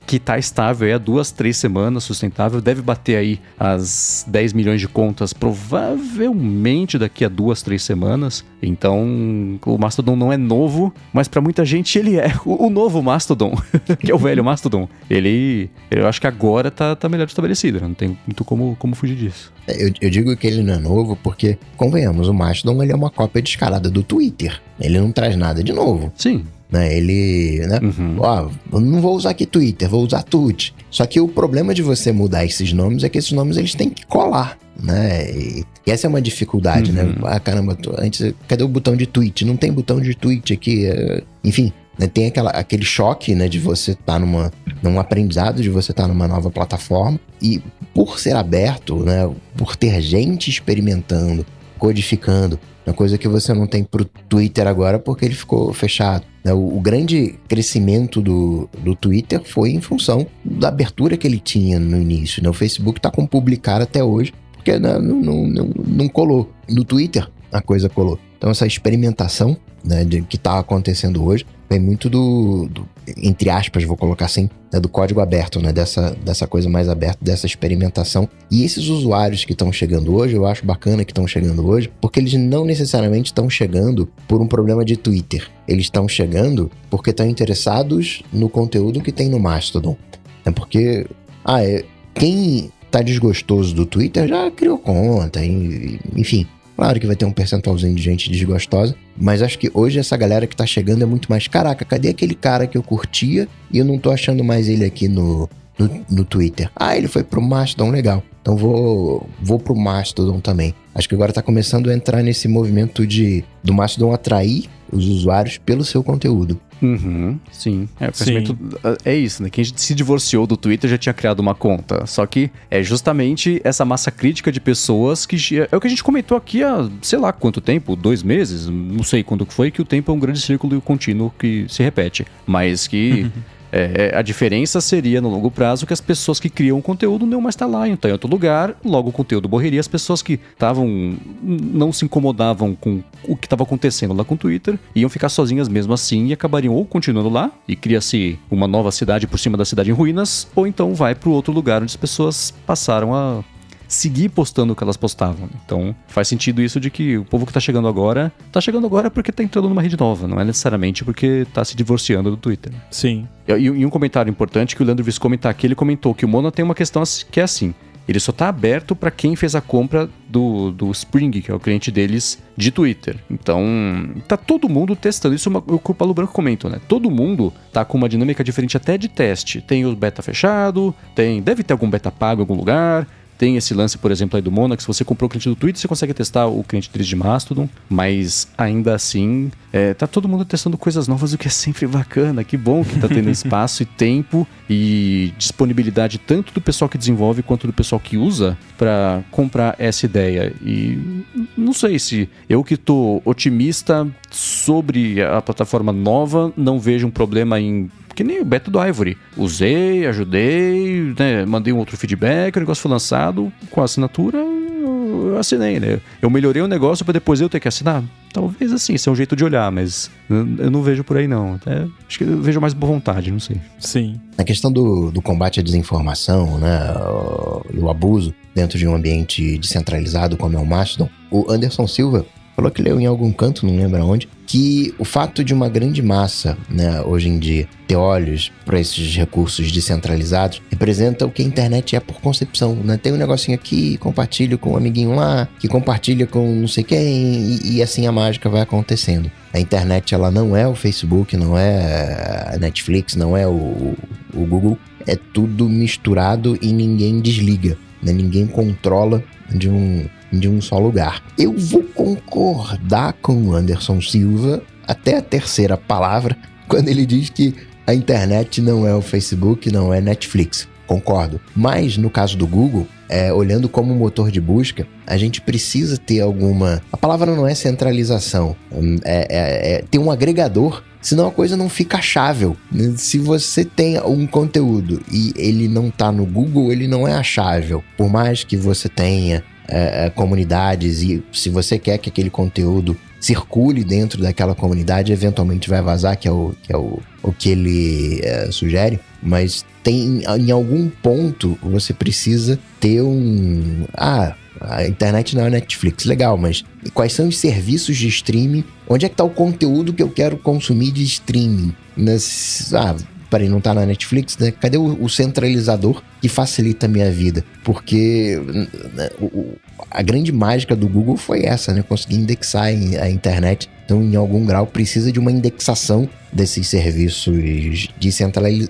que está estável há duas, três semanas, sustentável, deve bater aí as 10 milhões de contas provavelmente daqui a duas, três semanas. Então, o Mastodon não é novo, mas para muita gente ele é o, o novo Mastodon, que é o velho Mastodon. Ele, eu acho que agora tá, tá melhor estabelecido, né? não tem muito como, como fugir disso. É, eu, eu, digo que ele não é novo porque, convenhamos, o Mastodon ele é uma cópia descarada do Twitter. Ele não traz nada de novo. Sim. Né? Ele, né? Uhum. Ó, não vou usar aqui Twitter, vou usar Tut. Só que o problema de você mudar esses nomes é que esses nomes eles têm que colar, né? E, e essa é uma dificuldade, né? uhum. né? Ah, caramba, antes, cadê o botão de tweet? Não tem botão de tweet aqui. É, enfim, né? tem aquela, aquele choque, né? De você estar tá numa, num aprendizado, de você estar tá numa nova plataforma. E por ser aberto, né? Por ter gente experimentando, codificando, uma coisa que você não tem pro Twitter agora porque ele ficou fechado. Né? O, grande crescimento do, do Twitter foi em função da abertura que ele tinha no início. Né? O Facebook está com publicar até hoje, porque né, não, não, não, não colou. No Twitter a coisa colou. Então essa experimentação né, de, que está acontecendo hoje vem muito do, do, entre aspas, vou colocar assim, né, do código aberto, né, dessa, dessa coisa mais aberta, dessa experimentação. E esses usuários que estão chegando hoje, eu acho bacana que estão chegando hoje, porque eles não necessariamente estão chegando por um problema de Twitter. Eles estão chegando porque estão interessados no conteúdo que tem no Mastodon. É porque, ah, é, quem tá desgostoso do Twitter já criou conta, enfim. Claro que vai ter um percentualzinho de gente desgostosa, mas acho que hoje essa galera que tá chegando é muito mais. Caraca, cadê aquele cara que eu curtia e eu não tô achando mais ele aqui no, no, no Twitter? Ah, ele foi pro Mastodon, legal. Então vou, vou pro Mastodon também. Acho que agora tá começando a entrar nesse movimento de do Mastodon atrair os usuários pelo seu conteúdo. Uhum, sim. É, sim. é isso, né? Quem se divorciou do Twitter já tinha criado uma conta. Só que é justamente essa massa crítica de pessoas que. É o que a gente comentou aqui há, sei lá quanto tempo, dois meses, não sei quando foi, que o tempo é um grande círculo contínuo que se repete. Mas que. É, é, a diferença seria no longo prazo que as pessoas que criam conteúdo não mais tá lá, então em outro lugar, logo o conteúdo morreria. As pessoas que estavam não se incomodavam com o que estava acontecendo lá com o Twitter iam ficar sozinhas mesmo assim e acabariam ou continuando lá e cria-se uma nova cidade por cima da cidade em ruínas, ou então vai para o outro lugar onde as pessoas passaram a seguir postando o que elas postavam. Então faz sentido isso de que o povo que tá chegando agora, tá chegando agora porque tá entrando numa rede nova, não é necessariamente porque tá se divorciando do Twitter. Sim. E, e um comentário importante que o Leandro Viscomi tá aqui, ele comentou que o Mono tem uma questão que é assim. Ele só está aberto para quem fez a compra do, do Spring, que é o cliente deles de Twitter. Então, tá todo mundo testando. Isso é o que o Paulo Branco comenta, né? Todo mundo tá com uma dinâmica diferente até de teste. Tem o beta fechado, tem deve ter algum beta pago em algum lugar, tem esse lance, por exemplo, aí do Monax. Se você comprou o cliente do Twitter, você consegue testar o cliente deles de Mastodon. Mas ainda assim, é, tá todo mundo testando coisas novas, o que é sempre bacana. Que bom que tá tendo espaço e tempo e disponibilidade tanto do pessoal que desenvolve quanto do pessoal que usa para comprar essa ideia. E não sei se eu que tô otimista sobre a plataforma nova, não vejo um problema em que nem o beta do Ivory. Usei, ajudei, né, mandei um outro feedback, o negócio foi lançado com a assinatura, eu assinei, né? Eu melhorei o negócio para depois eu ter que assinar. Talvez assim, isso é um jeito de olhar, mas eu não vejo por aí não. É, acho que eu vejo mais boa vontade, não sei. Sim. Na questão do, do combate à desinformação, né, e o abuso dentro de um ambiente descentralizado como é o Mastodon, o Anderson Silva falou que leu em algum canto, não lembro onde, que o fato de uma grande massa, né, hoje em dia, ter olhos para esses recursos descentralizados, representa o que a internet é por concepção. Né? Tem um negocinho aqui, compartilho com um amiguinho lá, que compartilha com não sei quem, e, e assim a mágica vai acontecendo. A internet ela não é o Facebook, não é a Netflix, não é o, o Google, é tudo misturado e ninguém desliga, né? ninguém controla de um de um só lugar. Eu vou concordar com o Anderson Silva até a terceira palavra quando ele diz que a internet não é o Facebook, não é Netflix. Concordo. Mas no caso do Google, é, olhando como motor de busca, a gente precisa ter alguma. A palavra não é centralização, hum, é, é, é ter um agregador senão a coisa não fica achável. Se você tem um conteúdo e ele não está no Google, ele não é achável. Por mais que você tenha é, é, comunidades e se você quer que aquele conteúdo circule dentro daquela comunidade, eventualmente vai vazar, que é o que, é o, o que ele é, sugere, mas tem em algum ponto você precisa ter um. Ah, a internet não é Netflix, legal, mas quais são os serviços de streaming? Onde é que está o conteúdo que eu quero consumir de streaming? Nas, ah, peraí, não tá na Netflix, né? Cadê o, o centralizador que facilita a minha vida? Porque né, o, a grande mágica do Google foi essa, né? Conseguir indexar a internet. Então, em algum grau, precisa de uma indexação desses serviços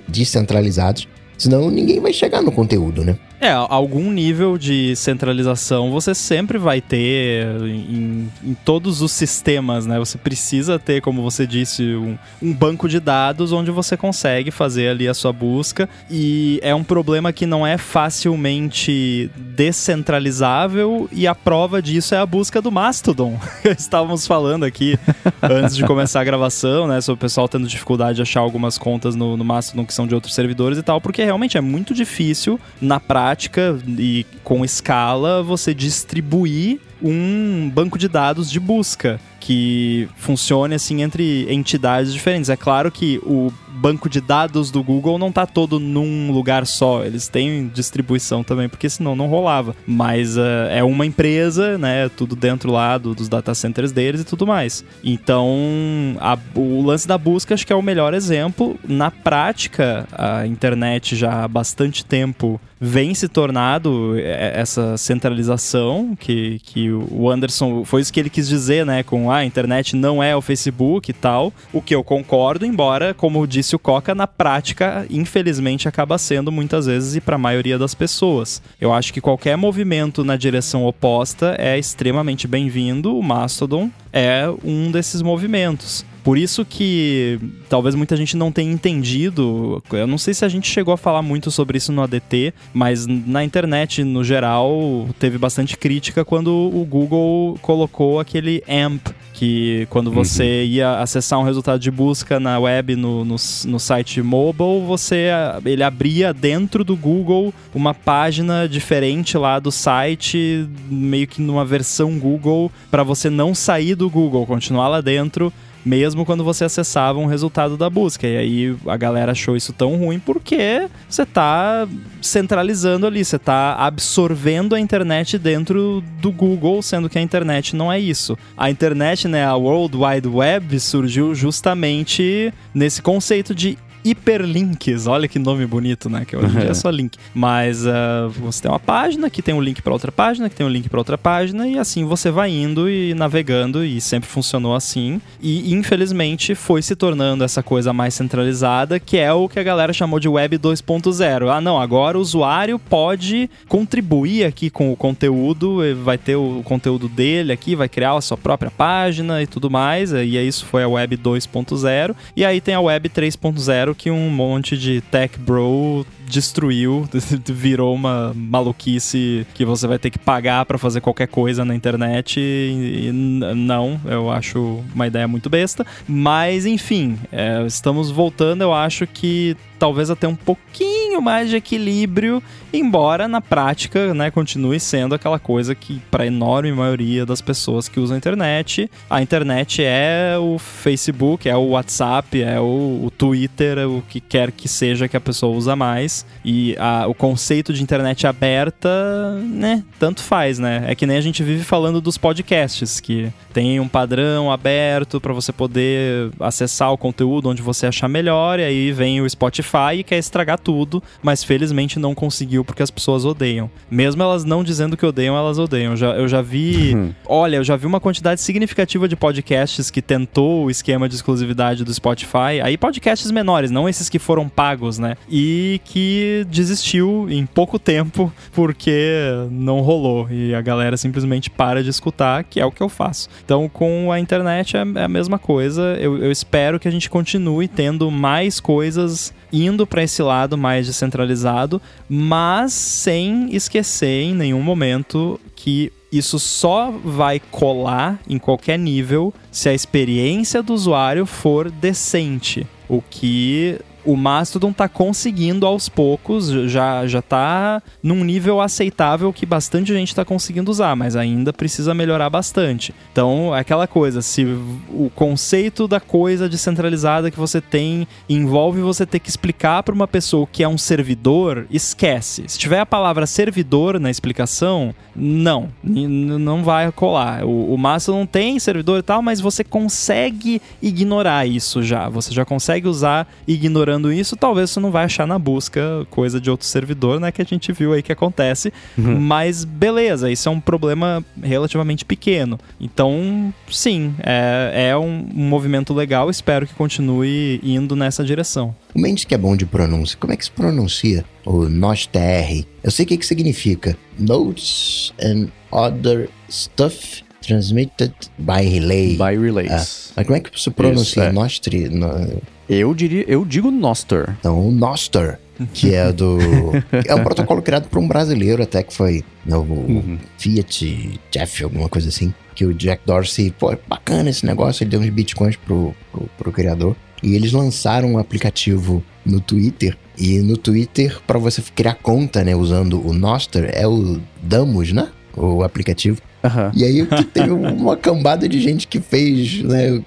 descentralizados. Senão, ninguém vai chegar no conteúdo, né? É, algum nível de centralização você sempre vai ter em, em, todos os sistemas, né? Você precisa ter, como você disse, um, um, banco de dados onde você consegue fazer ali a sua busca. E é um problema que não é facilmente descentralizável, e a prova disso é a busca do Mastodon. Estávamos falando aqui antes de começar a gravação, né? Sobre o pessoal tendo dificuldade de achar algumas contas no, no Mastodon que são de outros servidores e tal, porque realmente é muito difícil na prática e com escala você distribuir um banco de dados de busca que funcione assim entre entidades diferentes. É claro que o banco de dados do Google não está todo num lugar só, eles têm distribuição também, porque senão não rolava. Mas uh, é uma empresa, né? Tudo dentro lá do, dos data centers deles e tudo mais. Então, a, o lance da busca acho que é o melhor exemplo. Na prática, a internet já há bastante tempo vem se tornado é, essa centralização que, que o Anderson foi isso que ele quis dizer, né, com ah, a internet não é o Facebook e tal, o que eu concordo, embora, como disse o Coca, na prática, infelizmente acaba sendo muitas vezes e para a maioria das pessoas. Eu acho que qualquer movimento na direção oposta é extremamente bem-vindo, o Mastodon é um desses movimentos. Por isso que talvez muita gente não tenha entendido. Eu não sei se a gente chegou a falar muito sobre isso no ADT, mas na internet, no geral, teve bastante crítica quando o Google colocou aquele AMP Que quando uhum. você uhum. ia acessar um resultado de busca na web, no, no, no site mobile, você ele abria dentro do Google uma página diferente lá do site, meio que numa versão Google, para você não sair do Google, continuar lá dentro mesmo quando você acessava um resultado da busca. E aí a galera achou isso tão ruim porque você está centralizando ali, você está absorvendo a internet dentro do Google, sendo que a internet não é isso. A internet, né, a World Wide Web surgiu justamente nesse conceito de hiperlinks. Olha que nome bonito, né? Que hoje em dia é só link. Mas uh, você tem uma página que tem um link para outra página, que tem um link para outra página, e assim você vai indo e navegando, e sempre funcionou assim. E infelizmente foi se tornando essa coisa mais centralizada, que é o que a galera chamou de Web 2.0. Ah, não, agora o usuário pode contribuir aqui com o conteúdo, vai ter o conteúdo dele aqui, vai criar a sua própria página e tudo mais. E isso foi a Web 2.0. E aí tem a Web 3.0 que um monte de tech bro destruiu, virou uma maluquice que você vai ter que pagar para fazer qualquer coisa na internet. E, e, não, eu acho uma ideia muito besta. Mas, enfim, é, estamos voltando, eu acho que talvez até um pouquinho mais de equilíbrio, embora na prática, né, continue sendo aquela coisa que para enorme maioria das pessoas que usam a internet, a internet é o Facebook, é o WhatsApp, é o, o Twitter, é o que quer que seja que a pessoa usa mais. E a, o conceito de internet aberta, né, tanto faz, né? É que nem a gente vive falando dos podcasts, que tem um padrão aberto para você poder acessar o conteúdo onde você achar melhor, e aí vem o Spotify e quer estragar tudo, mas felizmente não conseguiu porque as pessoas odeiam. Mesmo elas não dizendo que odeiam, elas odeiam. Eu já, eu já vi. Uhum. olha, eu já vi uma quantidade significativa de podcasts que tentou o esquema de exclusividade do Spotify. Aí podcasts menores, não esses que foram pagos, né? E que desistiu em pouco tempo porque não rolou. E a galera simplesmente para de escutar, que é o que eu faço. Então, com a internet é, é a mesma coisa. Eu, eu espero que a gente continue tendo mais coisas indo para esse lado mais descentralizado, mas sem esquecer em nenhum momento que isso só vai colar em qualquer nível se a experiência do usuário for decente. O que o Mastodon tá conseguindo aos poucos, já, já tá num nível aceitável que bastante gente tá conseguindo usar, mas ainda precisa melhorar bastante. Então, é aquela coisa, se o conceito da coisa descentralizada que você tem envolve você ter que explicar para uma pessoa que é um servidor, esquece. Se tiver a palavra servidor na explicação, não, não vai colar. O, o Mastodon tem servidor e tal, mas você consegue ignorar isso já. Você já consegue usar ignorando procurando isso, talvez você não vai achar na busca coisa de outro servidor, né? Que a gente viu aí que acontece. Uhum. Mas beleza, isso é um problema relativamente pequeno. Então, sim, é, é um, um movimento legal. Espero que continue indo nessa direção. O Mendes que é bom de pronúncia, como é que se pronuncia o NOSTR? Eu sei o que, que significa. Notes and other stuff transmitted by relay. By relays. Ah, mas como é que se pronuncia? Isso, é. Nostri? No... Eu diria, eu digo Noster. Então, o Noster, que é do. é um protocolo criado por um brasileiro, até que foi no uhum. Fiat Jeff, alguma coisa assim. Que o Jack Dorsey, pô, bacana esse negócio, ele deu uns bitcoins pro, pro, pro criador. E eles lançaram um aplicativo no Twitter. E no Twitter, para você criar conta, né, usando o Noster, é o Damos, né? O aplicativo. Uhum. E aí teve uma cambada de gente que fez, né?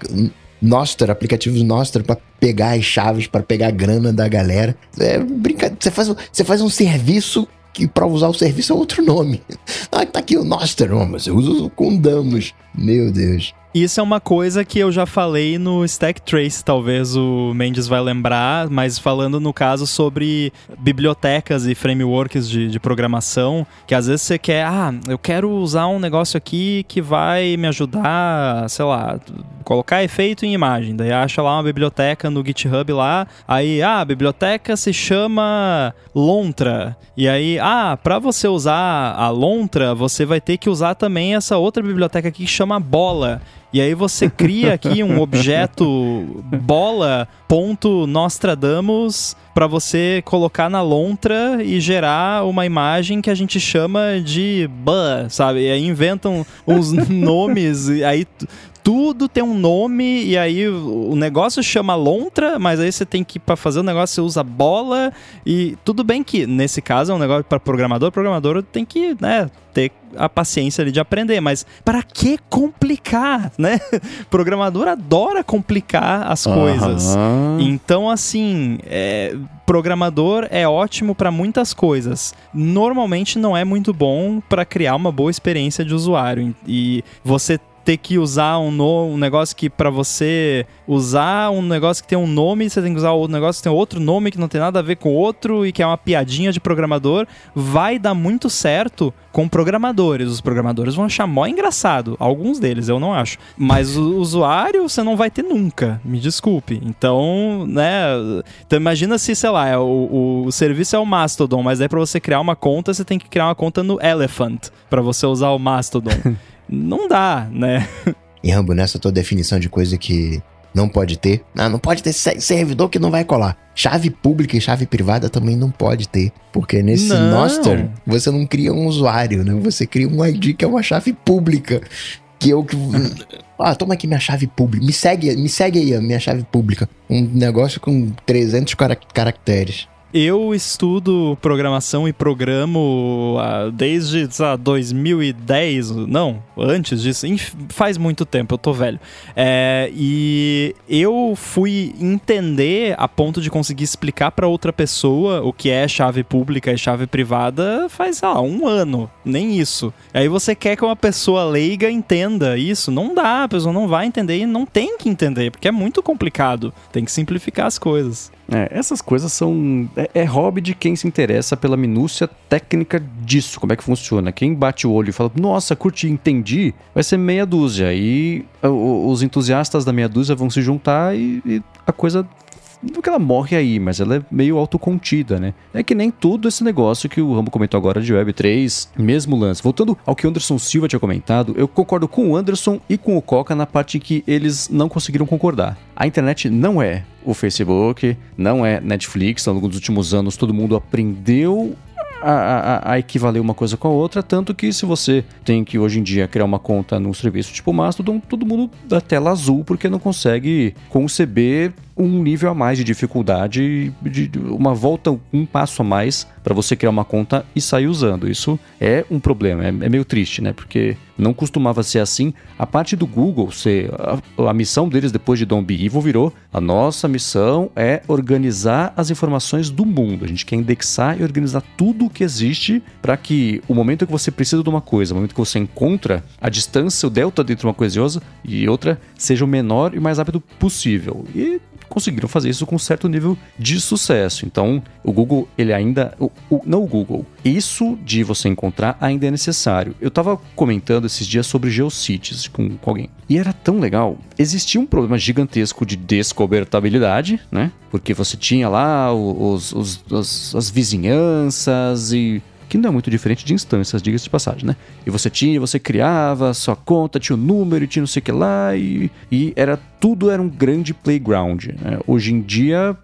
Nostra, aplicativos Nostra para pegar as chaves, para pegar a grana da galera. É brincadeira. Você faz, você faz um serviço que para usar o serviço é outro nome. Ah, tá aqui o Nostra, mas eu uso com Damos. Meu Deus. Isso é uma coisa que eu já falei no Stack Trace, talvez o Mendes vai lembrar, mas falando no caso sobre bibliotecas e frameworks de, de programação, que às vezes você quer, ah, eu quero usar um negócio aqui que vai me ajudar, sei lá, colocar efeito em imagem. Daí acha lá uma biblioteca no GitHub lá, aí, ah, a biblioteca se chama Lontra. E aí, ah, para você usar a Lontra, você vai ter que usar também essa outra biblioteca aqui que chama Bola. E aí você cria aqui um objeto bola.nostradamus para você colocar na lontra e gerar uma imagem que a gente chama de ban, sabe? E aí inventam uns nomes, e aí tudo tem um nome e aí o negócio chama lontra, mas aí você tem que para fazer o negócio você usa bola e tudo bem que nesse caso é um negócio para programador, programador tem que, né, ter a paciência ali de aprender, mas para que complicar, né? Programador adora complicar as coisas. Então, assim, é, programador é ótimo para muitas coisas. Normalmente não é muito bom para criar uma boa experiência de usuário. E você ter que usar um, no, um negócio que para você usar um negócio que tem um nome, você tem que usar outro negócio que tem outro nome que não tem nada a ver com outro e que é uma piadinha de programador, vai dar muito certo com programadores. Os programadores vão achar mó engraçado. Alguns deles, eu não acho. Mas o usuário você não vai ter nunca. Me desculpe. Então, né? Então imagina se, sei lá, é o, o serviço é o Mastodon, mas aí para você criar uma conta, você tem que criar uma conta no Elephant para você usar o Mastodon. não dá, né? E Rambo, nessa tua definição de coisa que não pode ter, ah, não pode ter servidor que não vai colar. Chave pública e chave privada também não pode ter, porque nesse não. Noster você não cria um usuário, né? Você cria um ID que é uma chave pública, que eu que ah, toma aqui minha chave pública. Me segue, me segue aí minha chave pública. Um negócio com 300 caracteres. Eu estudo programação e programo uh, desde uh, 2010, não, antes disso, faz muito tempo, eu tô velho. É, e eu fui entender a ponto de conseguir explicar para outra pessoa o que é chave pública e chave privada faz, sei lá, um ano, nem isso. Aí você quer que uma pessoa leiga entenda isso? Não dá, a pessoa não vai entender e não tem que entender, porque é muito complicado. Tem que simplificar as coisas. É, essas coisas são. É, é, hobby de quem se interessa pela minúcia técnica disso, como é que funciona. Quem bate o olho e fala, nossa, curti, entendi, vai ser meia dúzia. E os entusiastas da meia dúzia vão se juntar e, e a coisa não que ela morre aí, mas ela é meio autocontida, né? É que nem tudo esse negócio que o Rambo comentou agora de Web3, mesmo lance. Voltando ao que o Anderson Silva tinha comentado, eu concordo com o Anderson e com o Coca na parte que eles não conseguiram concordar. A internet não é o Facebook, não é Netflix. Ao longo dos últimos anos, todo mundo aprendeu a, a, a, equivaler uma coisa com a outra, tanto que se você tem que hoje em dia criar uma conta num serviço tipo Mastodon, todo mundo dá tela azul porque não consegue conceber um nível a mais de dificuldade, de, uma volta, um passo a mais para você criar uma conta e sair usando. Isso é um problema, é, é, meio triste, né? Porque não costumava ser assim. A parte do Google, ser, a, a missão deles depois de Don't Be Evil virou: a nossa missão é organizar as informações do mundo. A gente quer indexar e organizar tudo o que existe para que o momento que você precisa de uma coisa, o momento que você encontra a distância, o delta entre uma coisa e outra, seja o menor e mais rápido possível. E conseguiram fazer isso com um certo nível de sucesso. Então, o Google, ele ainda. O, o, não o Google. Isso de você encontrar ainda é necessário. Eu estava comentando esses dias sobre geocities com, com alguém. E era tão legal. Existia um problema gigantesco de descobertabilidade, né? Porque você tinha lá os, os, os as vizinhanças e que não é muito diferente de instâncias, diga-se de passagem, né? E você tinha, você criava sua conta, tinha o número, tinha não sei o que lá, e, e era tudo era um grande playground. Né? Hoje em dia,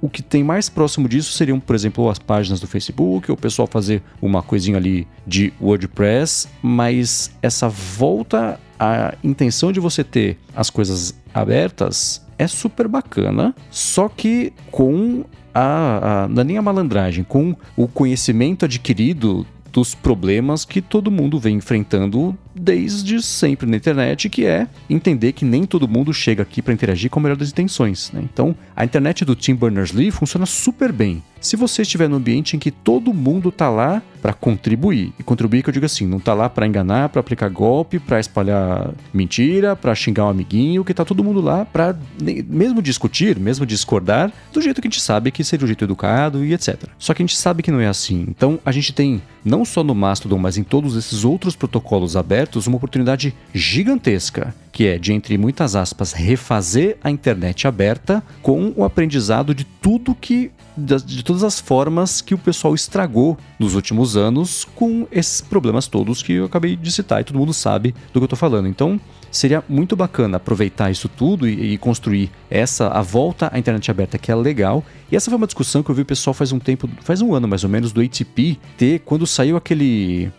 o que tem mais próximo disso seriam, por exemplo, as páginas do Facebook, ou o pessoal fazer uma coisinha ali de WordPress, mas essa volta à intenção de você ter as coisas abertas é super bacana, só que com a, a, não é nem a malandragem, com o conhecimento adquirido dos problemas que todo mundo vem enfrentando desde sempre na internet, que é entender que nem todo mundo chega aqui para interagir com a melhor das intenções. Né? Então, a internet do Tim Berners-Lee funciona super bem. Se você estiver no ambiente em que todo mundo está lá para contribuir, e contribuir que eu digo assim, não está lá para enganar, para aplicar golpe, para espalhar mentira, para xingar um amiguinho, que está todo mundo lá para mesmo discutir, mesmo discordar, do jeito que a gente sabe que seria o jeito educado e etc. Só que a gente sabe que não é assim. Então, a gente tem não só no Mastodon, mas em todos esses outros protocolos abertos, uma oportunidade gigantesca que é de, entre muitas aspas, refazer a internet aberta com o aprendizado de tudo que. De todas as formas que o pessoal estragou nos últimos anos com esses problemas todos que eu acabei de citar e todo mundo sabe do que eu tô falando. Então, seria muito bacana aproveitar isso tudo e, e, construir essa a volta à internet aberta que é legal. E essa foi uma discussão que eu vi o pessoal faz um tempo, faz um ano mais ou menos, do ATP, ter quando saiu aquele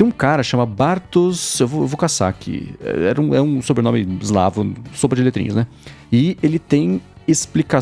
tem um cara chama Bartos. Eu vou, eu vou caçar aqui. Era um, é um sobrenome eslavo, sopa de letrinhas, né? E ele tem explica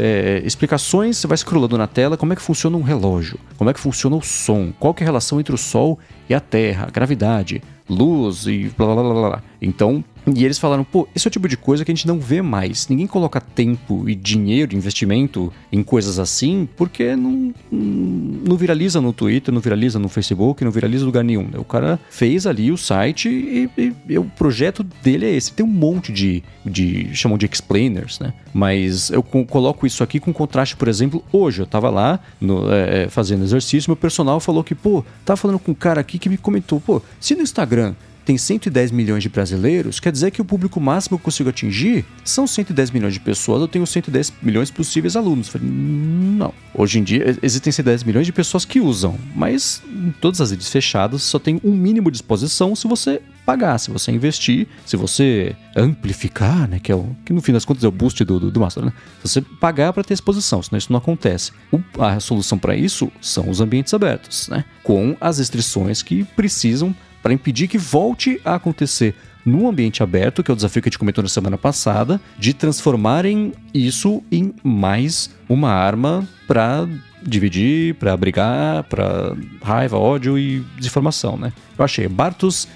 é, explicações, você vai scrollando na tela como é que funciona um relógio, como é que funciona o som, qual é a relação entre o Sol e a Terra, a gravidade, luz e blá blá blá blá. Então, e eles falaram, pô, esse é o tipo de coisa que a gente não vê mais. Ninguém coloca tempo e dinheiro, investimento em coisas assim, porque não, não viraliza no Twitter, não viraliza no Facebook, não viraliza em lugar nenhum. O cara fez ali o site e, e, e, o projeto dele é esse. Tem um monte de, de chamam de explainers, né? Mas eu coloco isso aqui com contraste, por exemplo, hoje eu tava lá no, é, fazendo exercício, meu personal falou que, pô, tava falando com um cara aqui que me comentou, pô, se no Instagram tem 110 milhões de brasileiros, quer dizer que o público máximo que eu consigo atingir são 110 milhões de pessoas, eu tenho 110 milhões possíveis alunos. Falei, não. Hoje em dia existem 110 milhões de pessoas que usam, mas em todas as redes fechadas só tem um mínimo de exposição se você pagar, se você investir, se você amplificar, né, que é o que no fim das contas é o boost do, do, do Master, né? Se você pagar para ter exposição, senão isso não acontece. O, a solução para isso são os ambientes abertos, né? Com as restrições que precisam para impedir que volte a acontecer no ambiente aberto, que é o desafio que a gente comentou na semana passada, de transformarem isso em mais uma arma para dividir, para brigar, para raiva, ódio e desinformação, né? Eu achei Bartos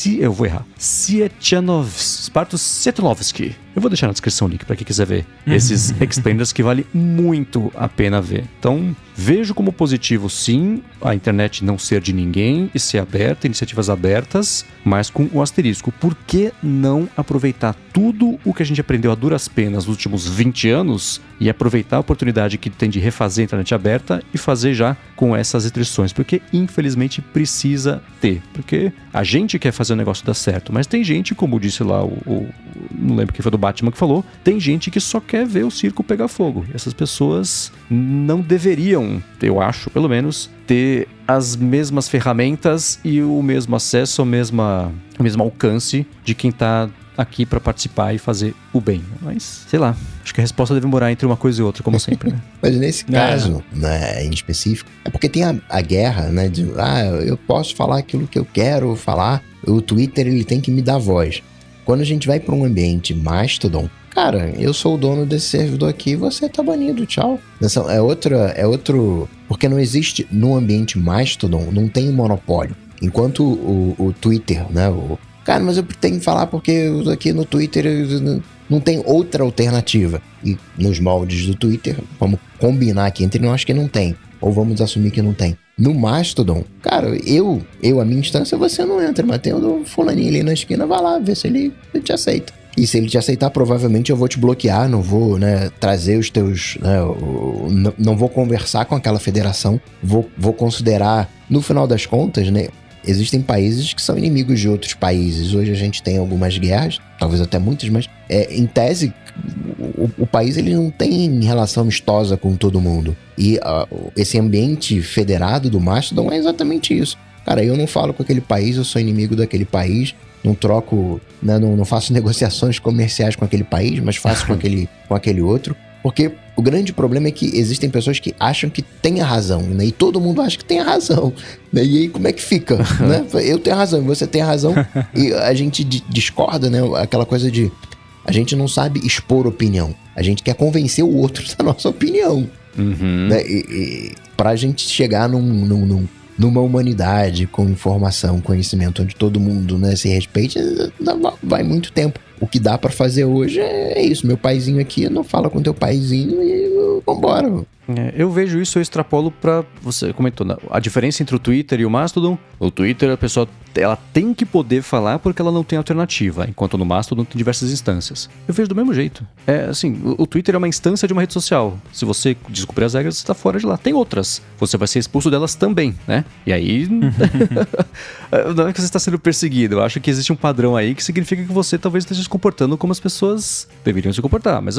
si, eu vou errar. Sietchanovs. Eu vou deixar na descrição o link para quem quiser ver esses explainers que vale muito a pena ver. Então, vejo como positivo sim a internet não ser de ninguém e ser aberta, iniciativas abertas, mas com o asterisco. Por que não aproveitar tudo o que a gente aprendeu a duras penas nos últimos 20 anos e aproveitar a oportunidade que tem de refazer a internet aberta e fazer já com essas restrições? Porque infelizmente precisa ter. Porque a gente quer fazer o negócio dar certo, mas tem gente, como disse lá o, o não lembro quem foi do Batman que falou, tem gente que só quer ver o circo pegar fogo. Essas pessoas não deveriam, eu acho, pelo menos, ter as mesmas ferramentas e o mesmo acesso, o mesmo, o mesmo alcance de quem está aqui para participar e fazer o bem. Mas, sei lá, acho que a resposta deve morar entre uma coisa e outra, como sempre. Né? Mas nesse é. caso, é. né, em específico, é porque tem a, a, guerra, né, de, ah, eu posso falar aquilo que eu quero falar, o Twitter ele tem que me dar voz. Quando a gente vai para um ambiente Mastodon, cara, eu sou o dono desse servidor aqui, você tá banido, tchau. É outra, é outro, porque não existe no ambiente Mastodon, não tem monopólio. Enquanto o, o Twitter, né, o, cara, mas eu tenho que falar porque aqui no Twitter não tem outra alternativa. E nos moldes do Twitter, vamos combinar aqui entre nós que não tem. Ou vamos assumir que não tem. No Mastodon, cara, eu, eu, a minha instância, você não entra, mas tem o fulaninho ali na esquina, vai lá, vê se ele, ele te aceita. E se ele te aceitar, provavelmente eu vou te bloquear, não vou né, trazer os teus. Né, não vou conversar com aquela federação, vou, vou considerar, no final das contas, né? Existem países que são inimigos de outros países. Hoje a gente tem algumas guerras, talvez até muitas, mas é, em tese o, o, país ele não tem relação amistosa com todo mundo. E uh, esse ambiente federado do Mastodon é exatamente isso. Cara, eu não falo com aquele país, eu sou inimigo daquele país, não troco, né, não, não faço negociações comerciais com aquele país, mas faço com aquele, com aquele outro. Porque o grande problema é que existem pessoas que acham que tem a razão, né? E todo mundo acha que tem a razão. Né? E aí como é que fica, né? Eu tenho a razão, você tem a razão. e a gente discorda, né? Aquela coisa de a gente não sabe expor opinião. A gente quer convencer o outro da nossa opinião. Uhum. Né? E, e, pra gente chegar num, num, num, numa humanidade com informação, conhecimento, onde todo mundo né, se respeite, vai muito tempo. O que dá para fazer hoje é isso. Meu paizinho aqui não fala com teu paizinho e vambora. É, eu vejo isso, eu extrapolo para você comentou né? a diferença entre o Twitter e o Mastodon. O Twitter a pessoa ela tem que poder falar porque ela não tem alternativa, enquanto no Mastodon tem diversas instâncias. Eu vejo do mesmo jeito. É assim, o, o Twitter é uma instância de uma rede social. Se você descobrir as regras, você está fora de lá. Tem outras. Você vai ser expulso delas também, né? E aí não é que você está sendo perseguido. Eu acho que existe um padrão aí que significa que você talvez esteja se comportando como as pessoas deveriam se comportar. Mas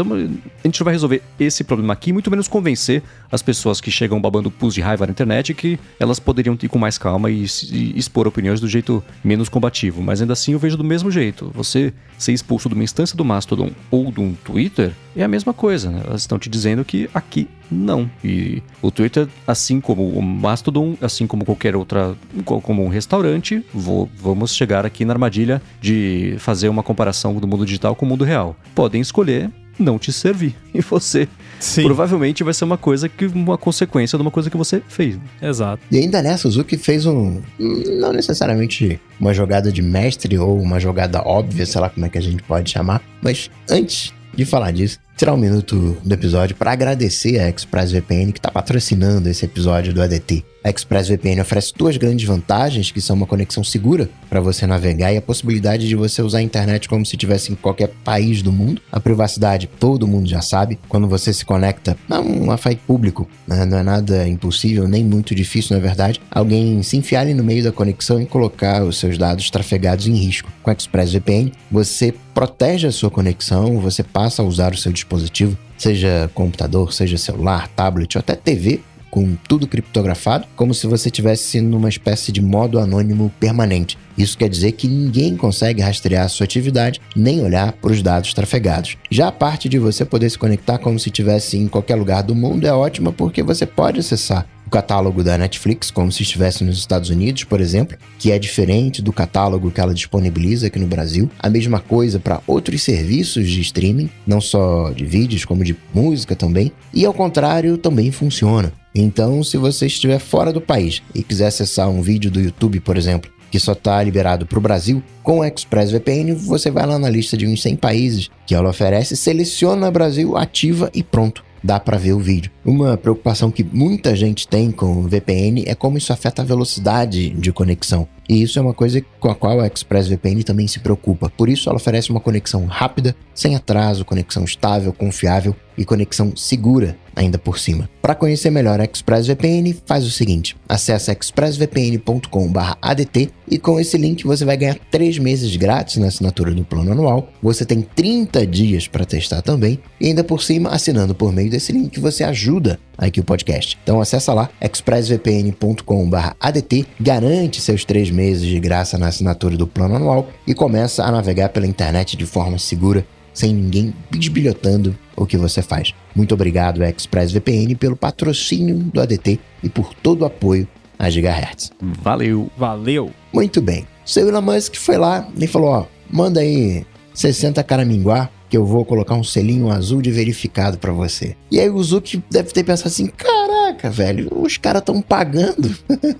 a gente não vai resolver esse problema aqui, muito menos convencer as pessoas que chegam babando pus de raiva na internet que elas poderiam ir com mais calma e, e, expor opiniões do jeito menos combativo. Mas ainda assim eu vejo do mesmo jeito. Você ser expulso de uma instância do Mastodon ou de um Twitter é a mesma coisa, né? Elas estão te dizendo que aqui não. E o Twitter, assim como o Mastodon, assim como qualquer outra, como um restaurante, vou, vamos chegar aqui na armadilha de fazer uma comparação do mundo digital com o mundo real. Podem escolher não te servir. E você Sim. provavelmente vai ser uma coisa que uma consequência de uma coisa que você fez. Exato. E ainda nessa, o Zuki fez um não necessariamente uma jogada de mestre ou uma jogada óbvia, sei lá como é que a gente pode chamar, mas antes de falar disso, tirar um minuto do episódio para agradecer a ExpressVPN que está patrocinando esse episódio do ADT. A ExpressVPN oferece duas grandes vantagens, que são uma conexão segura para você navegar e a possibilidade de você usar a internet como se estivesse em qualquer país do mundo. A privacidade, todo mundo já sabe. Quando você se conecta a um Wi-Fi público, né? não é nada impossível, nem muito difícil, na verdade, alguém se enfiar no meio da conexão e colocar os seus dados trafegados em risco. Com a ExpressVPN, você protege a sua conexão, você passa a usar o seu dispositivo, seja computador, seja celular, tablet ou até TV, com tudo criptografado, como se você tivesse numa espécie de modo anônimo permanente. Isso quer dizer que ninguém consegue rastrear a sua atividade nem olhar para os dados trafegados. Já a parte de você poder se conectar como se estivesse em qualquer lugar do mundo é ótima porque você pode acessar catálogo da Netflix, como se estivesse nos Estados Unidos, por exemplo, que é diferente do catálogo que ela disponibiliza aqui no Brasil. A mesma coisa para outros serviços de streaming, não só de vídeos, como de música também. E ao contrário, também funciona. Então, se você estiver fora do país e quiser acessar um vídeo do YouTube, por exemplo, que só está liberado para o Brasil, com o ExpressVPN você vai lá na lista de uns 100 países que ela oferece, seleciona Brasil, ativa e pronto dá para ver o vídeo. Uma preocupação que muita gente tem com o VPN é como isso afeta a velocidade de conexão. E isso é uma coisa com a qual a ExpressVPN também se preocupa. Por isso, ela oferece uma conexão rápida, sem atraso, conexão estável, confiável e conexão segura ainda por cima. Para conhecer melhor a ExpressVPN, faz o seguinte: acesse expressvpn.com/adt e com esse link você vai ganhar 3 meses grátis na assinatura do plano anual. Você tem 30 dias para testar também e ainda por cima, assinando por meio desse link, você ajuda aqui o podcast. Então acessa lá expressvpn.com/adt, garante seus 3 meses de graça na assinatura do plano anual e começa a navegar pela internet de forma segura sem ninguém bisbilhotando o que você faz. Muito obrigado, ExpressVPN, pelo patrocínio do ADT e por todo o apoio a Gigahertz. Valeu, valeu. Muito bem. Seu Elon Musk foi lá e falou: ó, manda aí 60 caraminguá que eu vou colocar um selinho azul de verificado para você. E aí o Zuki deve ter pensado assim: caraca, velho, os caras estão pagando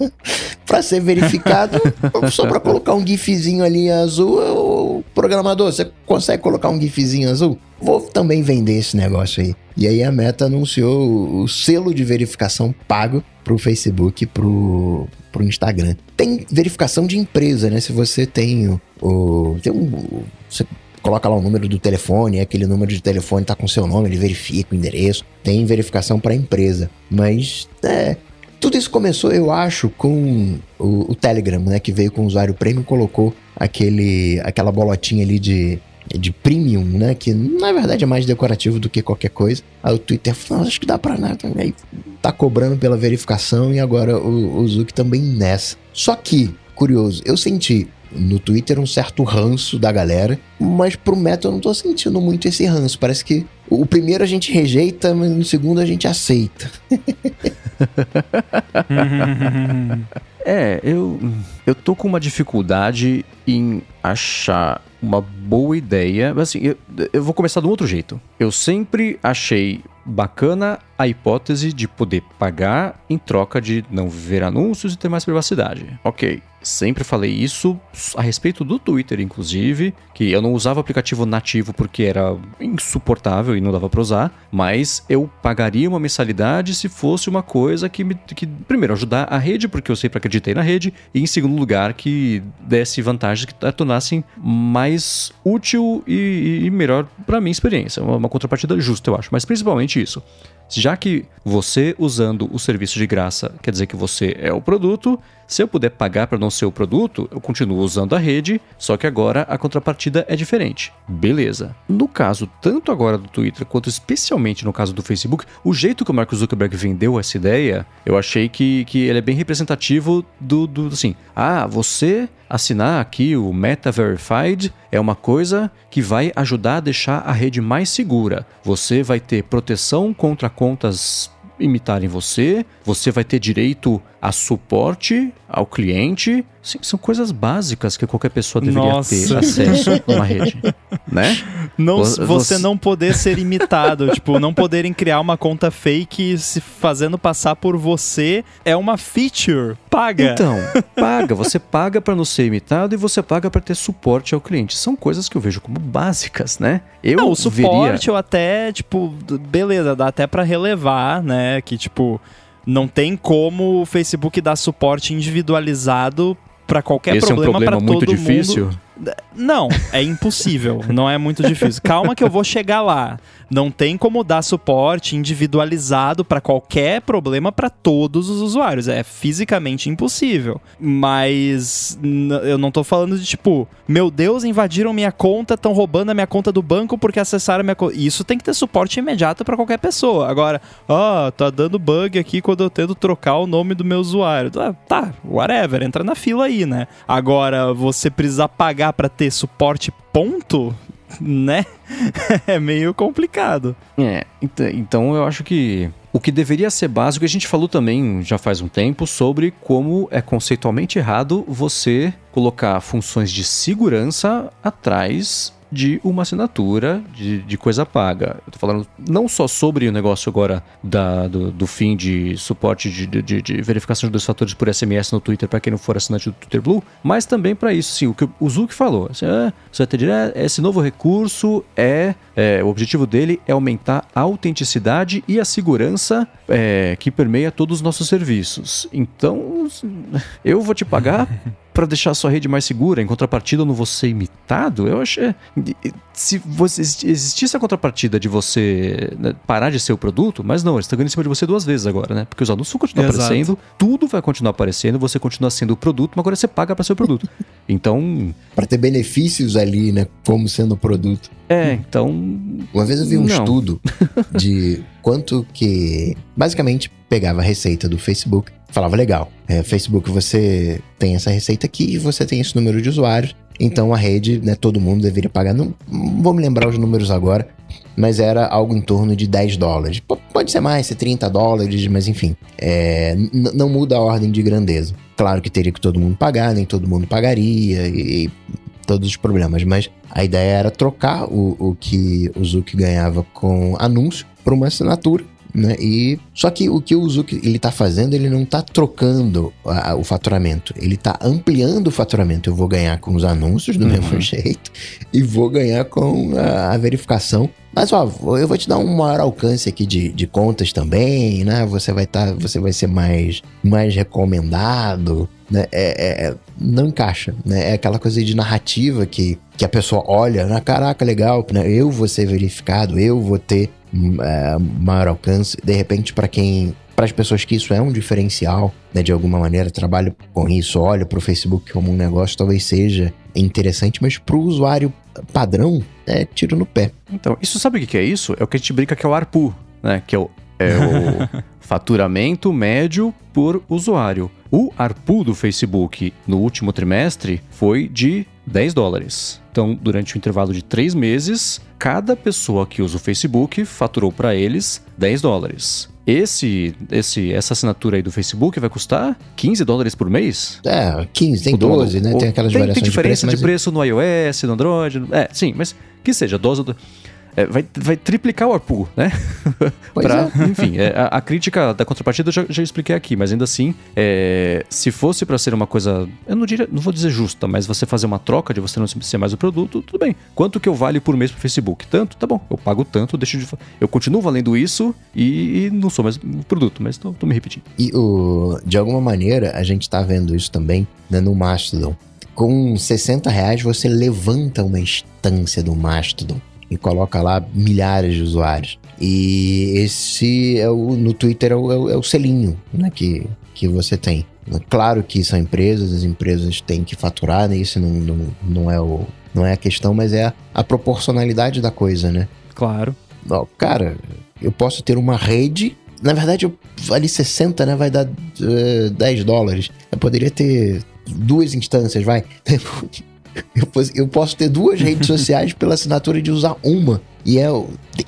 para ser verificado só para colocar um gifzinho ali azul. O programador, você consegue colocar um gifzinho azul? Vou também vender esse negócio aí. E aí a Meta anunciou o selo de verificação pago pro Facebook pro, pro Instagram. Tem verificação de empresa, né? Se você tem o. o tem um, você coloca lá o número do telefone, aquele número de telefone tá com seu nome, ele verifica o endereço, tem verificação para empresa. Mas é, tudo isso começou, eu acho, com o, o, Telegram, né, que veio com o usuário premium, colocou aquele aquela bolotinha ali de de premium, né? Que na verdade é mais decorativo do que qualquer coisa. Aí o Twitter falou, acho que dá pra nada. Aí tá cobrando pela verificação e agora o, o Zuck também nessa. Só que, curioso, eu senti no Twitter um certo ranço da galera, mas pro Meta eu não tô sentindo muito esse ranço. Parece que o primeiro a gente rejeita, mas no segundo a gente aceita. é, eu, eu tô com uma dificuldade em achar uma boa ideia. Assim, eu, eu vou começar de um outro jeito. Eu sempre achei bacana a hipótese de poder pagar em troca de não ver anúncios e ter mais privacidade. Ok. Sempre falei isso a respeito do Twitter, inclusive, que eu não usava aplicativo nativo porque era insuportável e não dava para usar, mas eu pagaria uma mensalidade se fosse uma coisa que, me, que primeiro, ajudar a rede, porque eu sempre acreditei na rede, e em segundo lugar, que desse vantagens que tornassem mais útil e, e melhor para minha experiência. Uma, uma contrapartida justa, eu acho, mas principalmente isso. Já que você usando o serviço de graça quer dizer que você é o produto, se eu puder pagar para não ser o produto, eu continuo usando a rede, só que agora a contrapartida é diferente. Beleza. No caso, tanto agora do Twitter quanto especialmente no caso do Facebook, o jeito que o Mark Zuckerberg vendeu essa ideia, eu achei que, que ele é bem representativo do, do assim, ah, você assinar aqui o Meta Verified é uma coisa que vai ajudar a deixar a rede mais segura. Você vai ter proteção contra contas imitarem você, você vai ter direito a suporte ao cliente. Sim, são coisas básicas que qualquer pessoa deveria Nossa. ter acesso a uma rede, né? Não, você, você não poder ser imitado, tipo, não poderem criar uma conta fake se fazendo passar por você é uma feature paga. Então, paga, você paga para não ser imitado e você paga para ter suporte ao cliente. São coisas que eu vejo como básicas, né? Eu não, o suporte veria... eu até, tipo, beleza, dá até para relevar, né, que tipo não tem como o Facebook dar suporte individualizado para qualquer Esse problema, é um problema muito difícil. Não, é impossível. não é muito difícil. Calma que eu vou chegar lá. Não tem como dar suporte individualizado para qualquer problema para todos os usuários. É fisicamente impossível. Mas eu não tô falando de tipo, meu Deus, invadiram minha conta, estão roubando a minha conta do banco porque acessaram minha conta. Isso tem que ter suporte imediato para qualquer pessoa. Agora, ó, oh, tá dando bug aqui quando eu tento trocar o nome do meu usuário. Ah, tá, whatever, entra na fila aí, né? Agora, você precisa pagar para ter suporte ponto, né? é meio complicado. É, então eu acho que o que deveria ser básico, a gente falou também já faz um tempo sobre como é conceitualmente errado você colocar funções de segurança atrás de uma assinatura de, de coisa paga. Eu tô falando não só sobre o negócio agora da, do, do fim de suporte de, de, de, verificação de dois fatores por SMS no Twitter para quem não for assinante do Twitter Blue, mas também para isso, sim, o que o Zuck falou. Assim, ah, você vai ter esse novo recurso é, é, o objetivo dele é aumentar a autenticidade e a segurança é, que permeia todos os nossos serviços. Então, eu vou te pagar para deixar a sua rede mais segura, em contrapartida eu não vou ser imitado, eu acho. É, se você, existisse a contrapartida de você né, parar de ser o produto, mas não, eles estão ganhando em cima de você duas vezes agora, né? Porque os anúncios vão continuar Exato. aparecendo, tudo vai continuar aparecendo, você continua sendo o produto, mas agora você paga para ser o produto. Então. para ter benefícios ali, né? Como sendo o produto. É, então. Uma vez eu vi um não. estudo de quanto que. Basicamente, pegava a receita do Facebook, falava legal. É, Facebook, você tem essa receita aqui, você tem esse número de usuários. Então a rede, né, todo mundo deveria pagar. Não, não vou me lembrar os números agora, mas era algo em torno de 10 dólares. P pode ser mais, ser 30 dólares, mas enfim, é, não muda a ordem de grandeza. Claro que teria que todo mundo pagar, nem todo mundo pagaria e, e todos os problemas, mas a ideia era trocar o, o que o Zuck ganhava com anúncio por uma assinatura né? E só que o que o Zuck ele tá fazendo, ele não tá trocando a, o faturamento, ele tá ampliando o faturamento. Eu vou ganhar com os anúncios do uhum. mesmo jeito e vou ganhar com a, a, verificação. Mas ó, eu vou te dar um maior alcance aqui de, de contas também, né? Você vai tá, você vai ser mais mais recomendado, né? É, é, é não encaixa, né? É aquela coisa de narrativa que, que a pessoa olha, né? caraca, legal, né? Eu vou ser verificado, eu vou ter é, maior alcance. De repente, para quem. Para as pessoas que isso é um diferencial, né, de alguma maneira, trabalho com isso, olha para o Facebook como um negócio, talvez seja interessante, mas para o usuário padrão, é tiro no pé. Então, isso sabe o que é isso? É o que a gente brinca que é o ARPU, né? Que é o, é o faturamento médio por usuário. O ARPU do Facebook no último trimestre foi de 10 dólares. Então, durante o intervalo de três meses, cada pessoa que usa o Facebook faturou para eles 10 dólares. Esse, esse, essa assinatura aí do Facebook vai custar 15 dólares por mês? É, 15, tem 12, né? Tem aquelas tem, variações tem diferença de preço, de preço no iOS, no Android. É, sim, mas que seja, 12, é, vai, vai triplicar o ARPU, né? pra, é. Enfim, é, a, a, crítica da contrapartida eu já, já expliquei aqui, mas ainda assim, é, se fosse para ser uma coisa, eu não, diria, não vou dizer justa, mas você fazer uma troca de você não ser mais o produto, tudo bem. Quanto que eu valho por mês pro Facebook? Tanto? Tá bom, eu pago tanto, deixo de. Eu continuo valendo isso e, e não sou mais o produto, mas tô, tô me repetindo. E o, de alguma maneira, a gente tá vendo isso também né, no Mastodon. Com 60 reais você levanta uma instância do Mastodon e coloca lá milhares de usuários. E esse é o, no Twitter é o, é o selinho né, que, que você tem. Claro que são empresas, as empresas têm que faturar, né? Isso não, não, não, é, o, não é a questão, mas é a, a proporcionalidade da coisa, né? Claro. Ó, cara, eu posso ter uma rede. Na verdade, eu, ali 60, né? Vai dar uh, eh, 10 dólares. Eu poderia ter duas instâncias, vai. Eu, eu posso ter duas redes sociais pela assinatura de usar uma. E é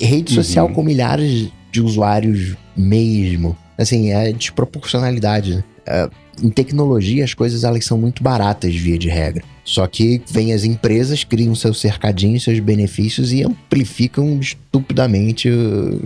rede social uhum. com milhares de usuários mesmo. Assim, é desproporcionalidade. Né? É, em tecnologia, as coisas elas são muito baratas, via de regra. Só que vem as empresas, criam seus cercadinhos, seus benefícios e amplificam estupidamente uh,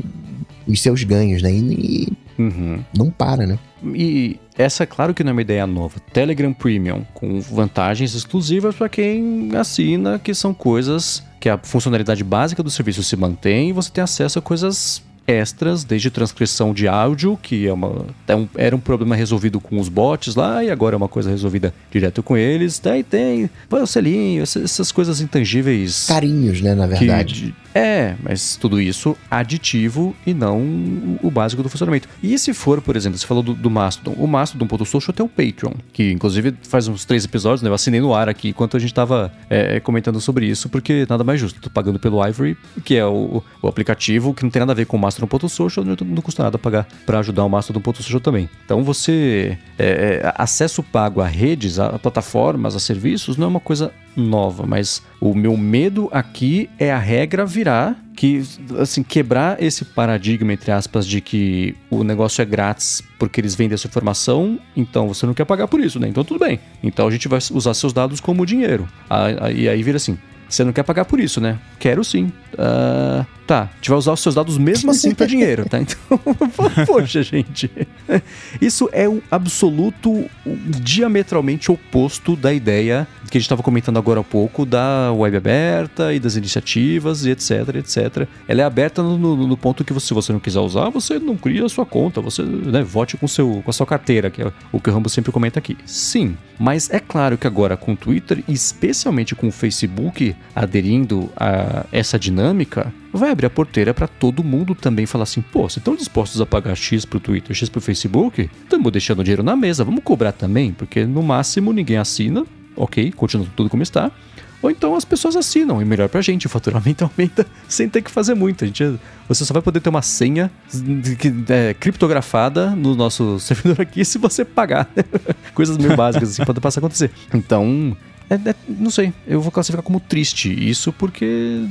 os seus ganhos, né? E, uhum. não para, né? E essa, claro que não é uma ideia nova. Telegram Premium, com vantagens exclusivas para quem assina, que são coisas que a funcionalidade básica do serviço se mantém e você tem acesso a coisas extras, desde transcrição de áudio, que é uma, é um, era um problema resolvido com os bots lá, e agora é uma coisa resolvida direto com eles. Daí tem o selinho, essas coisas intangíveis. Carinhos, né, na verdade. Que, é, mas tudo isso aditivo e não o básico do funcionamento. E se for, por exemplo, você falou do, do Mastodon. O Mastodon.social tem o Patreon, que inclusive faz uns três episódios, né? Eu assinei no ar aqui enquanto a gente tava é, comentando sobre isso, porque nada mais justo. Tô pagando pelo Ivory, que é o, o aplicativo que não tem nada a ver com o Mastodon.social, não, custa nada pagar para ajudar o Mastodon.social também. Então você. É, é, acesso pago a redes, a plataformas, a serviços, não é uma coisa nova, mas o meu medo aqui é a regra virar que assim quebrar esse paradigma entre aspas de que o negócio é grátis porque eles vendem essa informação, então você não quer pagar por isso, né? Então tudo bem. Então a gente vai usar seus dados como dinheiro. E aí vira assim, você não quer pagar por isso, né? Quero sim. Uh, tá, a gente vai usar os seus dados mesmo assim para dinheiro, tá? Então, poxa, gente. Isso é um absoluto diametralmente oposto da ideia que a gente estava comentando agora há pouco da web aberta e das iniciativas e etc, etc. Ela é aberta no, no, no ponto que você, se você não quiser usar, você não cria a sua conta, você né, vote com, seu, com a sua carteira, que é o que o Rambo sempre comenta aqui. Sim, mas é claro que agora com o Twitter, especialmente com o Facebook aderindo a essa dinâmica, vai abrir a porteira para todo mundo também falar assim: pô, vocês estão dispostos a pagar X pro Twitter, X pro Facebook? Estamos deixando dinheiro na mesa, vamos cobrar também, porque no máximo ninguém assina, ok, continua tudo como está. Ou então as pessoas assinam, e melhor pra gente, o faturamento aumenta sem ter que fazer muito. A gente, você só vai poder ter uma senha é, criptografada no nosso servidor aqui se você pagar. Coisas meio básicas assim, podem passar a acontecer. Então, é, é, não sei, eu vou classificar como triste isso porque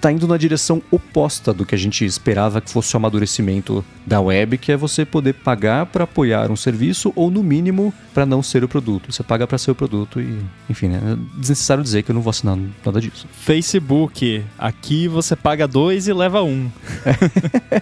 tá indo na direção oposta do que a gente esperava que fosse o amadurecimento da web, que é você poder pagar para apoiar um serviço ou no mínimo para não ser o produto. Você paga para ser o produto e, enfim, né? É desnecessário dizer que eu não vou assinar nada disso. Facebook, aqui você paga dois e leva um.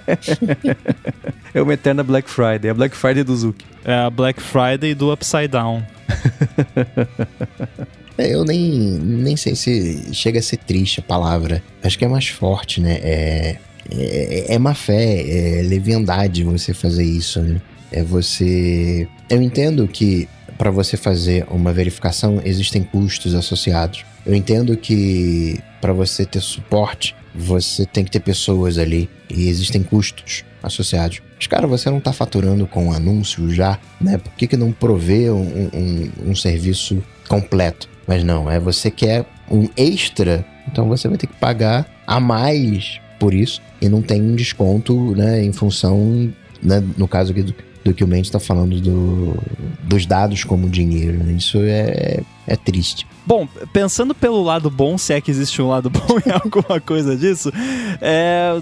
é uma eterna Black Friday, a Black Friday do Zuki. É a Black Friday do Upside Down. É, eu nem, nem sei se chega a ser triste a palavra. Acho que é mais forte, né? É, é, é má fé, é leviandade você fazer isso, né? É você. Eu entendo que para você fazer uma verificação existem custos associados. Eu entendo que para você ter suporte, você tem que ter pessoas ali e existem custos associados. Mas, cara, você não está faturando com anúncio já, né? Por que, que não provê um, um, um serviço completo? Mas não, é você quer um extra, então você vai ter que pagar a mais por isso e não tem um desconto, né, em função, né, no caso aqui do, do que o Mendes está falando do, dos dados como dinheiro. Né? Isso é, é triste. Bom, pensando pelo lado bom, se é que existe um lado bom em alguma coisa disso, é,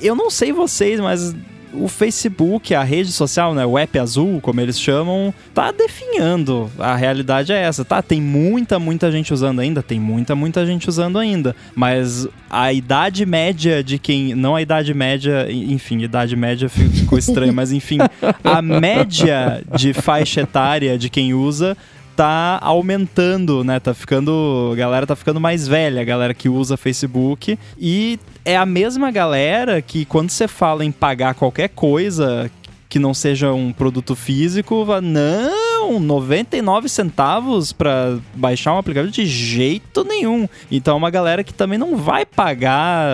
eu não sei vocês, mas o Facebook, a rede social, né, o app azul, como eles chamam, tá definhando. A realidade é essa, tá? Tem muita, muita gente usando ainda, tem muita, muita gente usando ainda, mas a idade média de quem, não a idade média, enfim, idade média ficou estranho, mas enfim, a média de faixa etária de quem usa tá aumentando, né? Tá ficando. A galera tá ficando mais velha, a galera que usa Facebook. E é a mesma galera que, quando você fala em pagar qualquer coisa que não seja um produto físico, não, não, 99 centavos para baixar um aplicativo de jeito nenhum. Então, é uma galera que também não vai pagar.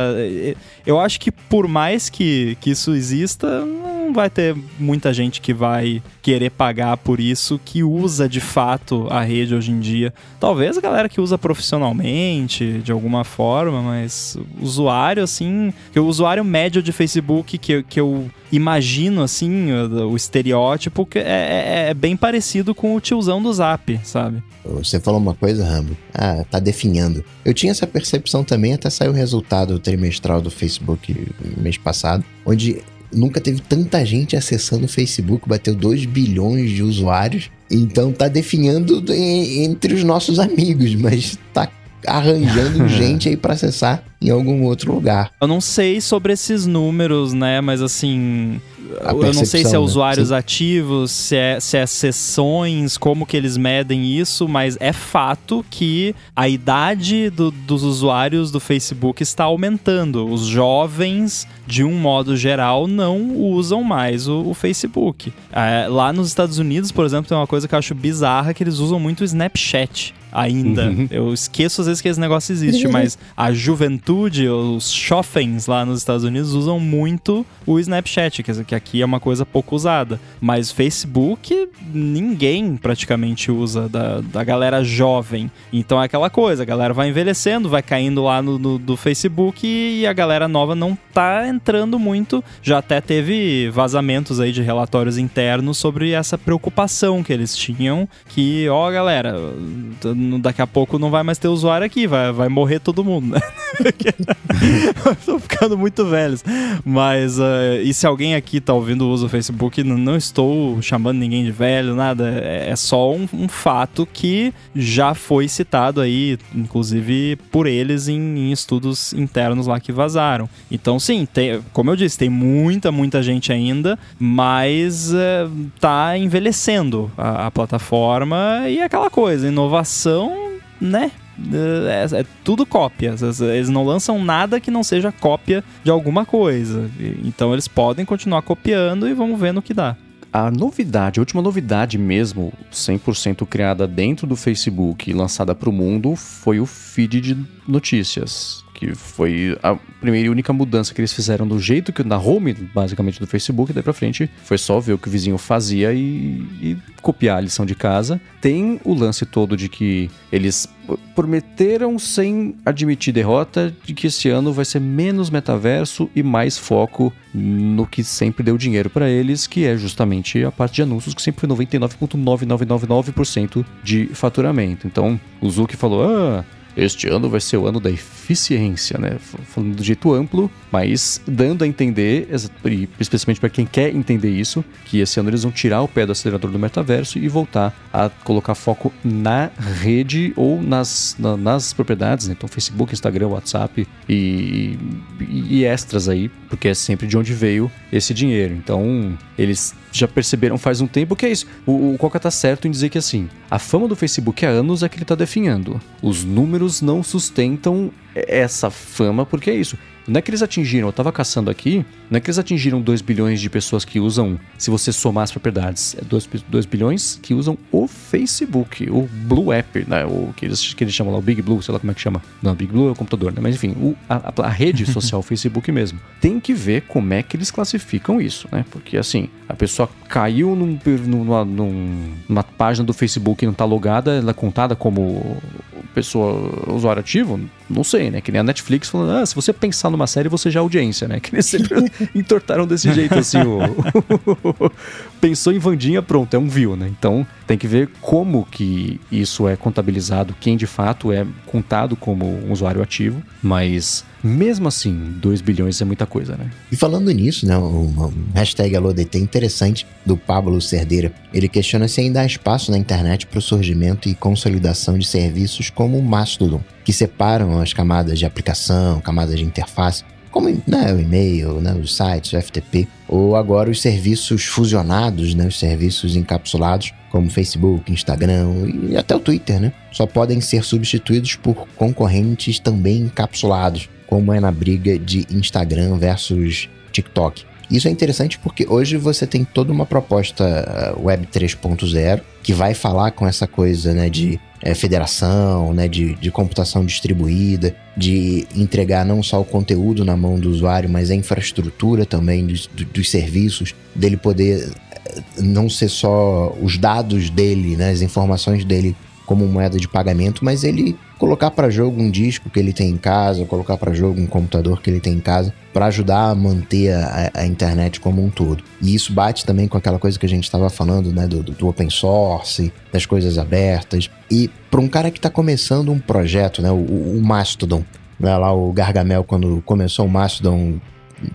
Eu acho que por mais que, que isso exista, não vai ter muita gente que vai querer pagar por isso que usa de fato a rede hoje em dia. Talvez a galera que usa profissionalmente, de alguma forma, mas usuário, assim, o usuário médio de Facebook que, que eu imagino, assim, o, o estereótipo é, é, é, bem parecido com o tiozão do Zap, sabe? Você falou uma coisa, Rambo. Ah, tá definhando. Eu tinha essa percepção também, até saiu o resultado trimestral do Facebook mês passado, onde nunca teve tanta gente acessando o Facebook, bateu 2 bilhões de usuários. Então tá definhando entre os nossos amigos, mas tá arranjando gente aí para acessar em algum outro lugar. Eu não sei sobre esses números, né? Mas assim, eu não sei se é né? usuários né? ativos, se é, se é sessões, como que eles medem isso, mas é fato que a idade do, dos usuários do Facebook está aumentando. Os jovens, de um modo geral, não usam mais o, o Facebook. É, lá nos Estados Unidos, por exemplo, tem uma coisa que eu acho bizarra, que eles usam muito o Snapchat ainda. Uhum. Eu esqueço às vezes que esse negócio existe, mas a juventude, os chofens lá nos Estados Unidos usam muito o Snapchat, quer dizer, que aqui é uma coisa pouco usada. Mas Facebook, ninguém praticamente usa da, da galera jovem. Então é aquela coisa, a galera vai envelhecendo, vai caindo lá no, no do Facebook e a galera nova não tá entrando muito. Já até teve vazamentos aí de relatórios internos sobre essa preocupação que eles tinham, que, ó, galera, daqui a pouco não vai mais ter usuário aqui, vai, vai morrer todo mundo, né? Estou ficando muito velhos. Mas, uh, e se alguém aqui tá ouvindo o uso do Facebook, não estou chamando ninguém de velho, nada. É, é só um, um, fato que já foi citado aí, inclusive por eles em, em estudos internos lá que vazaram. Então, sim, tem, como eu disse, tem muita, muita gente ainda, mas uh, tá envelhecendo a, a plataforma e aquela coisa, inovação então, né? É, é, tudo cópia. Eles não lançam nada que não seja cópia de alguma coisa. Então eles podem continuar copiando e vamos ver no que dá. A novidade, a última novidade mesmo, 100% criada dentro do Facebook e lançada para o mundo, foi o feed de notícias que foi a primeira e única mudança que eles fizeram do jeito que na home, basicamente do Facebook, daí pra frente, foi só ver o que o vizinho fazia e, e copiar a lição de casa. Tem o lance todo de que eles prometeram sem admitir derrota de que esse ano vai ser menos metaverso e mais foco no que sempre deu dinheiro para eles, que é justamente a parte de anúncios, que sempre foi 99,9999% de faturamento. Então, o Zuki falou: "Ah, este ano vai ser o ano da eficiência, né? Falando do jeito amplo, mas dando a entender, especialmente para quem quer entender isso, que esse ano eles vão tirar o pé do acelerador do metaverso e voltar a colocar foco na rede ou nas, na, nas propriedades, né? Então Facebook, Instagram, WhatsApp e, e, extras aí, porque é sempre de onde veio esse dinheiro. Então eles já perceberam faz um tempo que é isso. O, o Coca tá certo em dizer que assim, a fama do Facebook há anos é que ele tá definhando. Os números não sustentam essa fama, porque é isso. Não é que eles atingiram, eu tava caçando aqui, não é que eles atingiram 2 bilhões de pessoas que usam, se você somar as propriedades, é 2, 2 bilhões que usam o Facebook, o Blue App, né? O que eles, que eles chamam lá, o Big Blue, sei lá como é que chama. Não, Big Blue é o computador, né? Mas enfim, o, a, a, rede social Facebook mesmo. Tem que ver como é que eles classificam isso, né? Porque assim, a pessoa caiu num, numa, numa página do Facebook e não tá logada, ela é contada como pessoa, usuário ativo? Não sei, né? Que nem a Netflix falando, ah, se você pensar numa série, você já é audiência, né? Que eles sempre entortaram desse jeito, assim, o... Pensou em Vandinha, pronto, é um view, né? Então, tem que ver como que isso é contabilizado, quem de fato é contado como um usuário ativo, mas mesmo assim, 2 bilhões é muita coisa, né? E falando nisso, né, um, hashtag AlôDT interessante do Pablo Cerdeira, ele questiona se ainda há espaço na internet para o surgimento e consolidação de serviços como o Mastodon, que separam as camadas de aplicação, camadas de interface, como né, o e-mail, né, os sites, o FTP, ou agora os serviços fusionados, né, os serviços encapsulados, como Facebook, Instagram e até o Twitter, né, só podem ser substituídos por concorrentes também encapsulados, como é na briga de Instagram versus TikTok. Isso é interessante porque hoje você tem toda uma proposta uh, Web 3.0 que vai falar com essa coisa né, de é, federação, né, de, de computação distribuída, de entregar não só o conteúdo na mão do usuário, mas a infraestrutura também dos, dos serviços, dele poder eh, não ser só os dados dele, né, as informações dele como moeda de pagamento, mas ele colocar para jogo um disco que ele tem em casa, colocar para jogo um computador que ele tem em casa, para ajudar a manter a, a, internet como um todo. E isso bate também com aquela coisa que a gente estava falando, né, do, do, open source, das coisas abertas. E para um cara que está começando um projeto, né, o, o Mastodon, né, lá o Gargamel quando começou o Mastodon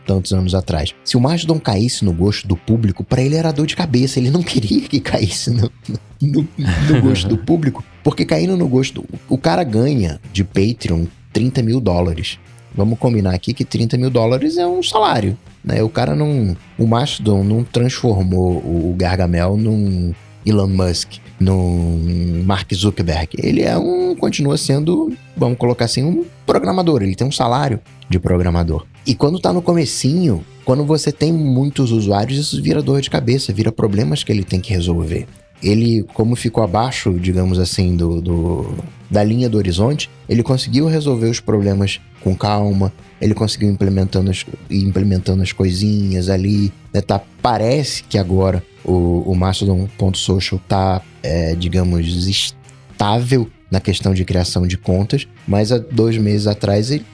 tantos anos atrás. Se o Mastodon caísse no gosto do público, para ele era dor de cabeça. Ele não queria que caísse no, no, no gosto do público, porque caindo no gosto. O cara ganha de Patreon 30 mil dólares. Vamos combinar aqui que 30 mil dólares é um salário. Né? O cara não. O Mastodon não transformou o Gargamel num Elon Musk, num Mark Zuckerberg. Ele é um. continua sendo, vamos colocar assim, um programador. Ele tem um salário de programador. E quando tá no comecinho, quando você tem muitos usuários, isso vira dor de cabeça, vira problemas que ele tem que resolver. Ele, como ficou abaixo, digamos assim, do, do da linha do horizonte, ele conseguiu resolver os problemas com calma, ele conseguiu implementando as, implementando as coisinhas ali. Né? Tá, parece que agora o, o Mastodon.social tá, é, digamos, estável na questão de criação de contas, mas há dois meses atrás ele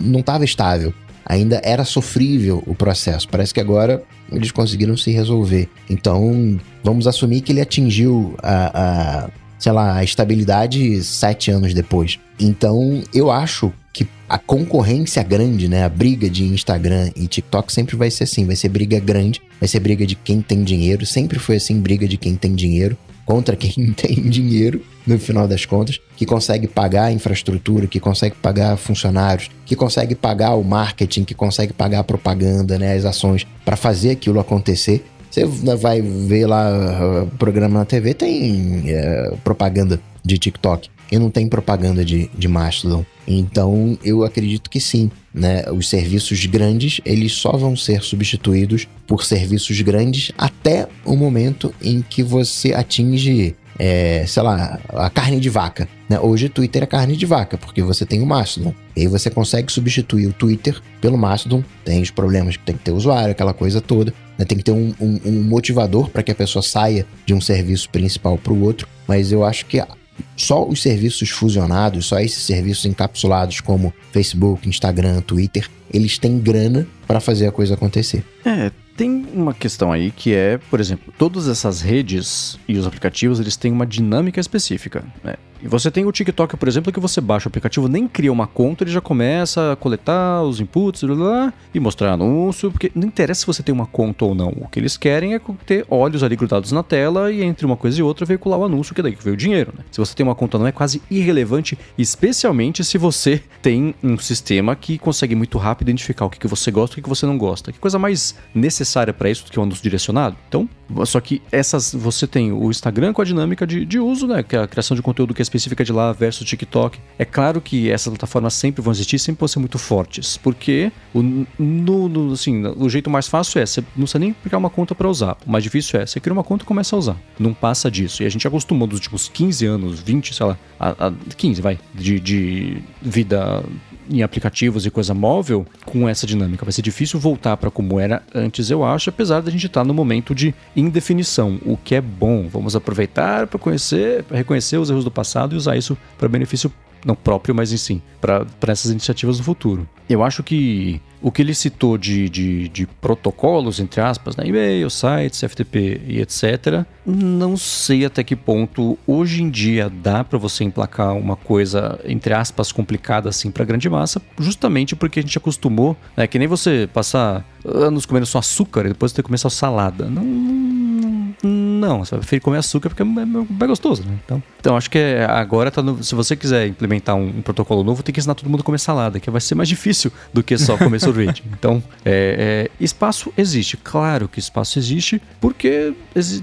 não estava estável. Ainda era sofrível o processo. Parece que agora eles conseguiram se resolver. Então, vamos assumir que ele atingiu a, a sei lá, a estabilidade sete anos depois. Então, eu acho que a concorrência grande, né? A briga de Instagram e TikTok sempre vai ser assim, vai ser briga grande, vai ser briga de quem tem dinheiro, sempre foi assim, briga de quem tem dinheiro contra quem tem dinheiro, no final das contas, que consegue pagar a infraestrutura, que consegue pagar funcionários, que consegue pagar o marketing, que consegue pagar a propaganda, né, as ações para fazer aquilo acontecer. Você vai ver lá o programa na TV, tem é, propaganda de TikTok e não tem propaganda de, de Mastodon. Então eu acredito que sim, né? Os serviços grandes eles só vão ser substituídos por serviços grandes até o momento em que você atinge é, sei lá, a carne de vaca. Né? Hoje Twitter é carne de vaca, porque você tem o Mastodon. E aí você consegue substituir o Twitter pelo Mastodon. Tem os problemas que tem que ter usuário, aquela coisa toda. Né? Tem que ter um, um, um motivador para que a pessoa saia de um serviço principal para o outro. Mas eu acho que só os serviços fusionados, só esses serviços encapsulados como Facebook, Instagram, Twitter, eles têm grana para fazer a coisa acontecer. É, tem uma questão aí que é, por exemplo, todas essas redes e os aplicativos, eles têm uma dinâmica específica. Né? E você tem o TikTok, por exemplo, que você baixa o aplicativo, nem cria uma conta, ele já começa a coletar os inputs blá, blá, e mostrar anúncio, porque não interessa se você tem uma conta ou não. O que eles querem é ter olhos ali grudados na tela e entre uma coisa e outra veicular o anúncio, que é daí que veio o dinheiro. Né? Se você tem uma conta não é quase irrelevante, especialmente se você tem um sistema que consegue muito rápido identificar o que, que você gosta e o que, você não gosta. Que coisa mais necessária para isso do que o anúncio direcionado? Então, só que essas você tem o Instagram com a dinâmica de, de uso, né? Que é a criação de conteúdo que é específica de lá versus o TikTok. É claro que essas plataformas sempre vão existir, sempre vão ser muito fortes. Porque o, no, no, assim, o jeito mais fácil é, você não precisa nem criar uma conta para usar. O mais difícil é, você cria uma conta e começa a usar. Não passa disso. E a gente acostumou nos últimos 15 anos, 20, sei lá, a, a 15, vai, de, de vida em aplicativos e coisa móvel com essa dinâmica. Vai ser difícil voltar para como era antes, eu acho, apesar da gente estar tá no momento de indefinição, o que é bom. Vamos aproveitar para conhecer, para reconhecer os erros do passado e usar isso para benefício não próprio, mas sim, para essas iniciativas no futuro. Eu acho que o que ele citou de, de, de protocolos, entre aspas, né? e-mail, sites, FTP e etc., não sei até que ponto hoje em dia dá para você emplacar uma coisa, entre aspas, complicada assim para grande massa, justamente porque a gente acostumou, né? que nem você passar anos comendo só açúcar e depois ter que comer só salada. Não, não, você vai preferir comer açúcar porque é mais gostoso, né? Então, então acho que é, agora tá no, se você quiser implementar um, um, protocolo novo, tem que ensinar todo mundo a comer salada, que vai ser mais difícil do que só comer sorvete. Então, é, é, espaço existe, claro que espaço existe, porque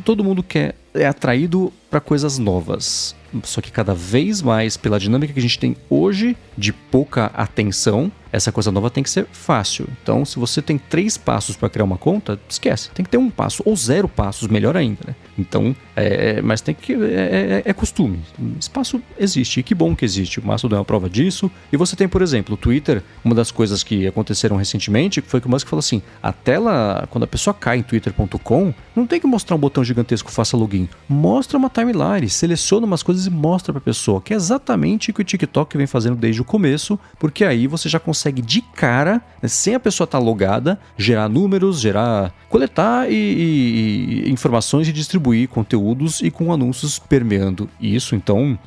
todo mundo quer é atraído para coisas novas. Só que cada vez mais, pela dinâmica que a gente tem hoje, de pouca atenção, essa coisa nova tem que ser fácil. Então, se você tem três passos para criar uma conta, esquece. Tem que ter um passo ou zero passos, melhor ainda. Né? Então, é, mas tem que é, é, é, costume. Espaço existe e que bom que existe. O Mastodon é uma prova disso. E você tem, por exemplo, o Twitter. Uma das coisas que aconteceram recentemente foi que o Musk falou assim: a tela quando a pessoa cai em Twitter.com, não tem que mostrar um botão gigantesco faça login. Mostra uma timeline, seleciona umas coisas e mostra para a pessoa, que é exatamente o que o TikTok vem fazendo desde o começo, porque aí você já consegue de cara, né, sem a pessoa estar tá logada, gerar números, gerar, coletar e, e, e informações e distribuir conteúdos e com anúncios permeando isso. Então,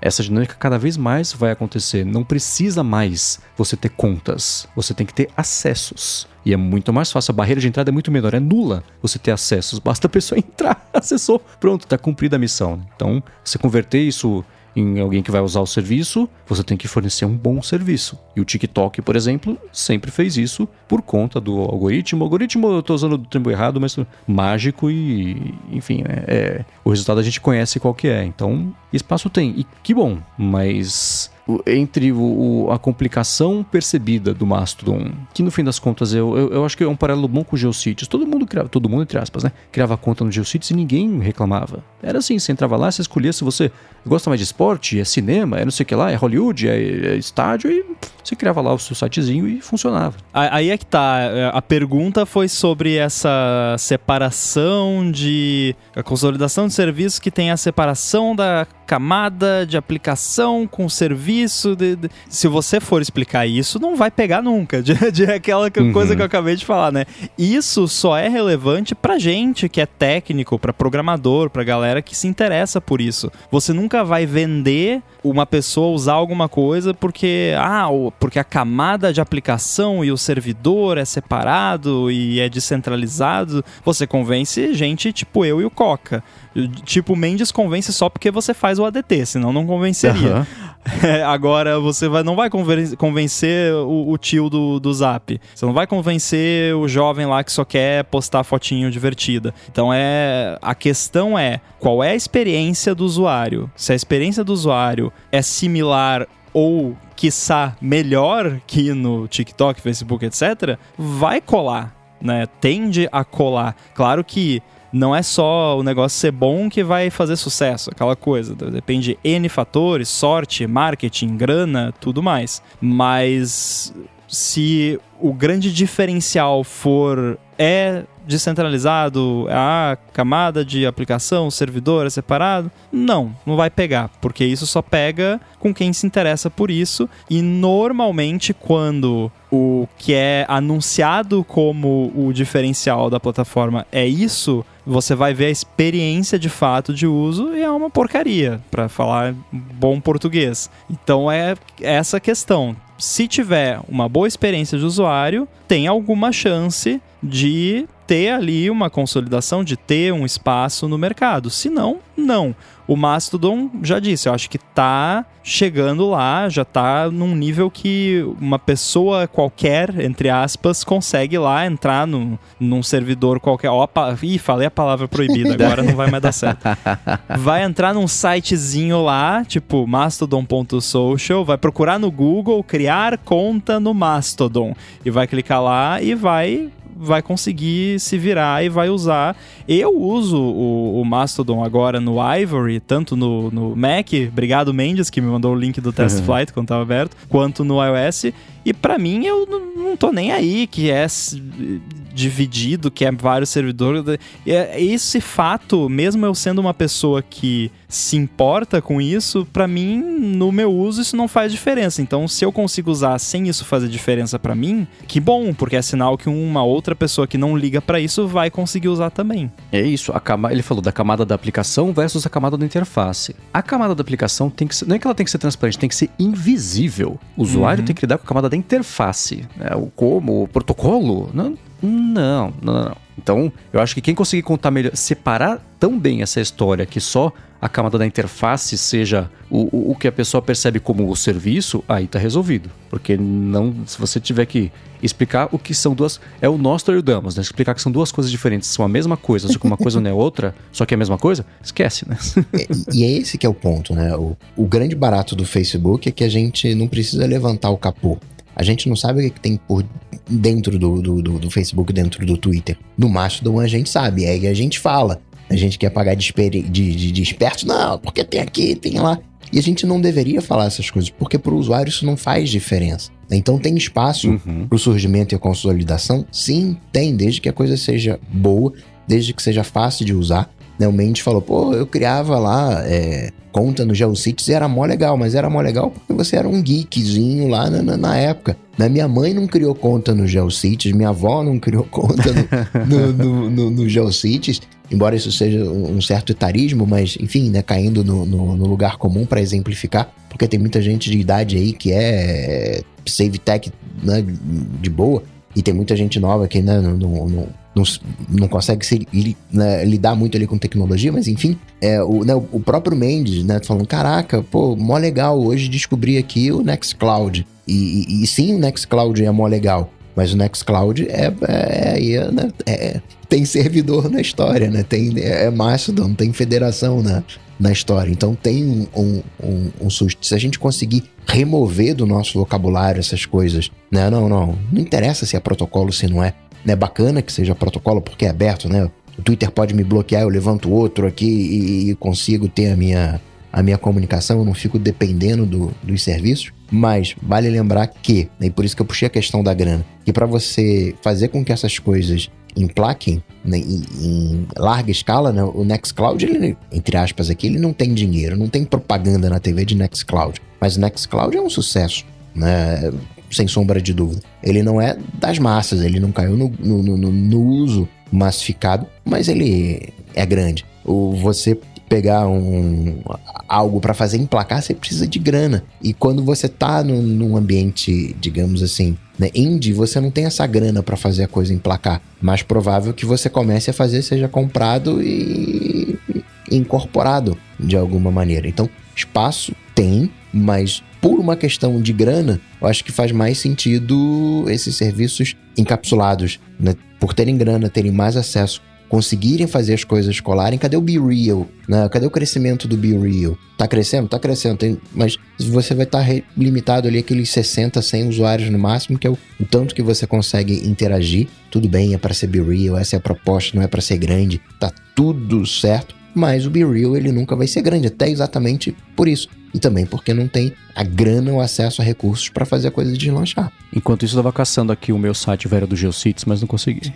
essa dinâmica cada vez mais vai acontecer. Não precisa mais você ter contas, você tem que ter acessos. E é muito mais fácil, a barreira de entrada é muito menor, é nula você ter acessos, basta a pessoa entrar, acessou, pronto, está cumprida a missão. Então, você converter isso em alguém que vai usar o serviço, você tem que fornecer um bom serviço. E o TikTok, por exemplo, sempre fez isso por conta do algoritmo. O algoritmo, eu estou usando o termo errado, mas mágico e, enfim, é, é, o resultado a gente conhece qual que é. Então, espaço tem. E que bom, mas entre o, o, a complicação percebida do Mastodon, que no fim das contas eu, eu, eu, acho que é um paralelo bom com o Geocities. Todo mundo criava, todo mundo entre aspas, né? Criava conta no Geocities e ninguém reclamava. Era assim, você entrava lá, você escolhia se você gosta mais de esporte, é cinema, é não sei o que lá, é Hollywood, é, é estádio e você criava lá o seu sitezinho e funcionava. Aí é que tá, é, a pergunta foi sobre essa separação de a consolidação de serviços que tem a separação da camada de aplicação com serviço. De, de, se você for explicar isso, não vai pegar nunca. De, de aquela uhum. coisa que eu acabei de falar, né? Isso só é relevante pra gente que é técnico, pra programador, pra galera que se interessa por isso. Você nunca vai vender uma pessoa usar alguma coisa porque, ah, porque a camada de aplicação e o servidor é separado e é descentralizado. Você convence gente tipo eu e o Coca. Tipo, Mendes convence só porque você faz o ADT, senão não convenceria. Uhum. É, agora, você vai, não vai convencer o, o, tio do, do Zap. Você não vai convencer o jovem lá que só quer postar fotinho divertida. Então, é a questão é qual é a experiência do usuário. Se a experiência do usuário é similar ou quiçá melhor que no TikTok, Facebook, etc., vai colar. Né? Tende a colar. Claro que não é só o negócio ser bom que vai fazer sucesso, aquela coisa. Depende de N fatores, sorte, marketing, grana, tudo mais. Mas se o grande diferencial for é descentralizado, a camada de aplicação, servidor é separado, não, não vai pegar, porque isso só pega com quem se interessa por isso. E normalmente quando o que é anunciado como o diferencial da plataforma é isso, você vai ver a experiência de fato de uso e é uma porcaria, para falar bom português. Então é essa questão. Se tiver uma boa experiência de usuário, tem alguma chance de ter ali uma consolidação, de ter um espaço no mercado. Se não, não. O Mastodon, já disse, eu acho que tá chegando lá, já tá num nível que uma pessoa qualquer, entre aspas, consegue lá entrar no, num servidor qualquer. Ó, ih, falei a palavra proibida, agora não vai mais dar certo. Vai entrar num sitezinho lá, tipo mastodon.social, vai procurar no Google, criar conta no Mastodon. E vai clicar lá e vai vai conseguir se virar e vai usar. Eu uso o, o Mastodon agora no Ivory, tanto no, no Mac, obrigado Mendes, que me mandou o link do Test uhum. Flight quando estava aberto, quanto no iOS. E para mim, eu não tô nem aí que é dividido, que é vários servidores. É, esse fato, mesmo eu sendo uma pessoa que se importa com isso, para mim, no meu uso, isso não faz diferença. Então, se eu consigo usar sem isso fazer diferença para mim, que bom, porque é sinal que uma outra pessoa que não liga para isso vai conseguir usar também. É isso, a cama... ele falou da camada da aplicação versus a camada da interface. A camada da aplicação tem que ser... não é que ela tem que ser transparente, tem que ser invisível. O usuário uhum. tem que lidar com a camada da interface, né? o como, o protocolo. Não, não, não, não. Então, eu acho que quem conseguir contar melhor, separar tão bem essa história que só a camada da interface seja o, o, que a pessoa percebe como o serviço, aí tá resolvido. Porque não, se você tiver que explicar o que são duas. É o Nostra e o Damos, né? Explicar que são duas coisas diferentes, são a mesma coisa, só que uma coisa não é outra, só que é a mesma coisa, esquece, né? e, e é esse que é o ponto, né? O, o grande barato do Facebook é que a gente não precisa levantar o capô A gente não sabe o que tem por dentro do, do, do, do Facebook, dentro do Twitter. No Mastodon a gente sabe, aí a gente fala. A gente quer pagar de, de, de, de esperto, não, porque tem aqui, tem lá. E a gente não deveria falar essas coisas, porque para o usuário isso não faz diferença. Então tem espaço uhum. para o surgimento e a consolidação? Sim, tem, desde que a coisa seja boa, desde que seja fácil de usar. Né, o Mendes falou, pô, eu criava lá é, conta no GeoCities e era mó legal, mas era mó legal porque você era um geekzinho lá na, na, na época. Né? Minha mãe não criou conta no GeoCities, minha avó não criou conta no, no, no, no, GeoCities, embora isso seja um certo etarismo, mas enfim, né, caindo no, no, no lugar comum para exemplificar, porque tem muita gente de idade aí que é save tech né, de boa, e tem muita gente nova que né, não, não, não, não consegue se, né, lidar muito ali com tecnologia, mas enfim, é, o, né, o próprio Mendes, né, falando, caraca, pô, mó legal, hoje descobri aqui o Nextcloud. E, e, e sim, o Nextcloud é mó legal, mas o Nextcloud é, é, é, né, é, tem servidor na história, né? Tem, é, é Mastodon, tem federação na, na história. Então tem um, um, um, susto. Se a gente conseguir remover do nosso vocabulário essas coisas, né? Não, não. Não interessa se é protocolo, se não é. É bacana que seja protocolo porque é aberto, né? O Twitter pode me bloquear, eu levanto outro aqui e, e consigo ter a minha, a minha comunicação, eu não fico dependendo do, dos serviços. Mas vale lembrar que, né, e por isso que eu puxei a questão da grana, que para você fazer com que essas coisas emplaquem né, em, em, larga escala, né, o Nextcloud, ele, entre aspas aqui, ele não tem dinheiro, não tem propaganda na TV de Nextcloud. Mas o Nextcloud é um sucesso, né? Sem sombra de dúvida. Ele não é das massas, ele não caiu no, no, no, no uso massificado, mas ele é grande. O, você pegar um, algo para fazer emplacar, você precisa de grana. E quando você tá num, num ambiente, digamos assim, né, indie, você não tem essa grana para fazer a coisa emplacar. Mais provável que você comece a fazer seja comprado e incorporado de alguma maneira. Então, espaço tem, mas por uma questão de grana, eu acho que faz mais sentido esses serviços encapsulados, né? Por terem grana, terem mais acesso, conseguirem fazer as coisas colarem. Cadê o Be Real? Né? Cadê o crescimento do Be Real? Tá crescendo? Tá crescendo. Tem, mas você vai estar tá limitado ali aqueles 60, 100 usuários no máximo, que é o, o tanto que você consegue interagir. Tudo bem, é para ser Be Real, essa é a proposta, não é para ser grande. Tá tudo certo mas o Be Real ele nunca vai ser grande, até exatamente por isso. E também porque não tem a grana ou acesso a recursos para fazer a coisa deslanchar. Enquanto isso, eu estava caçando aqui o meu site velho do GeoCities, mas não consegui.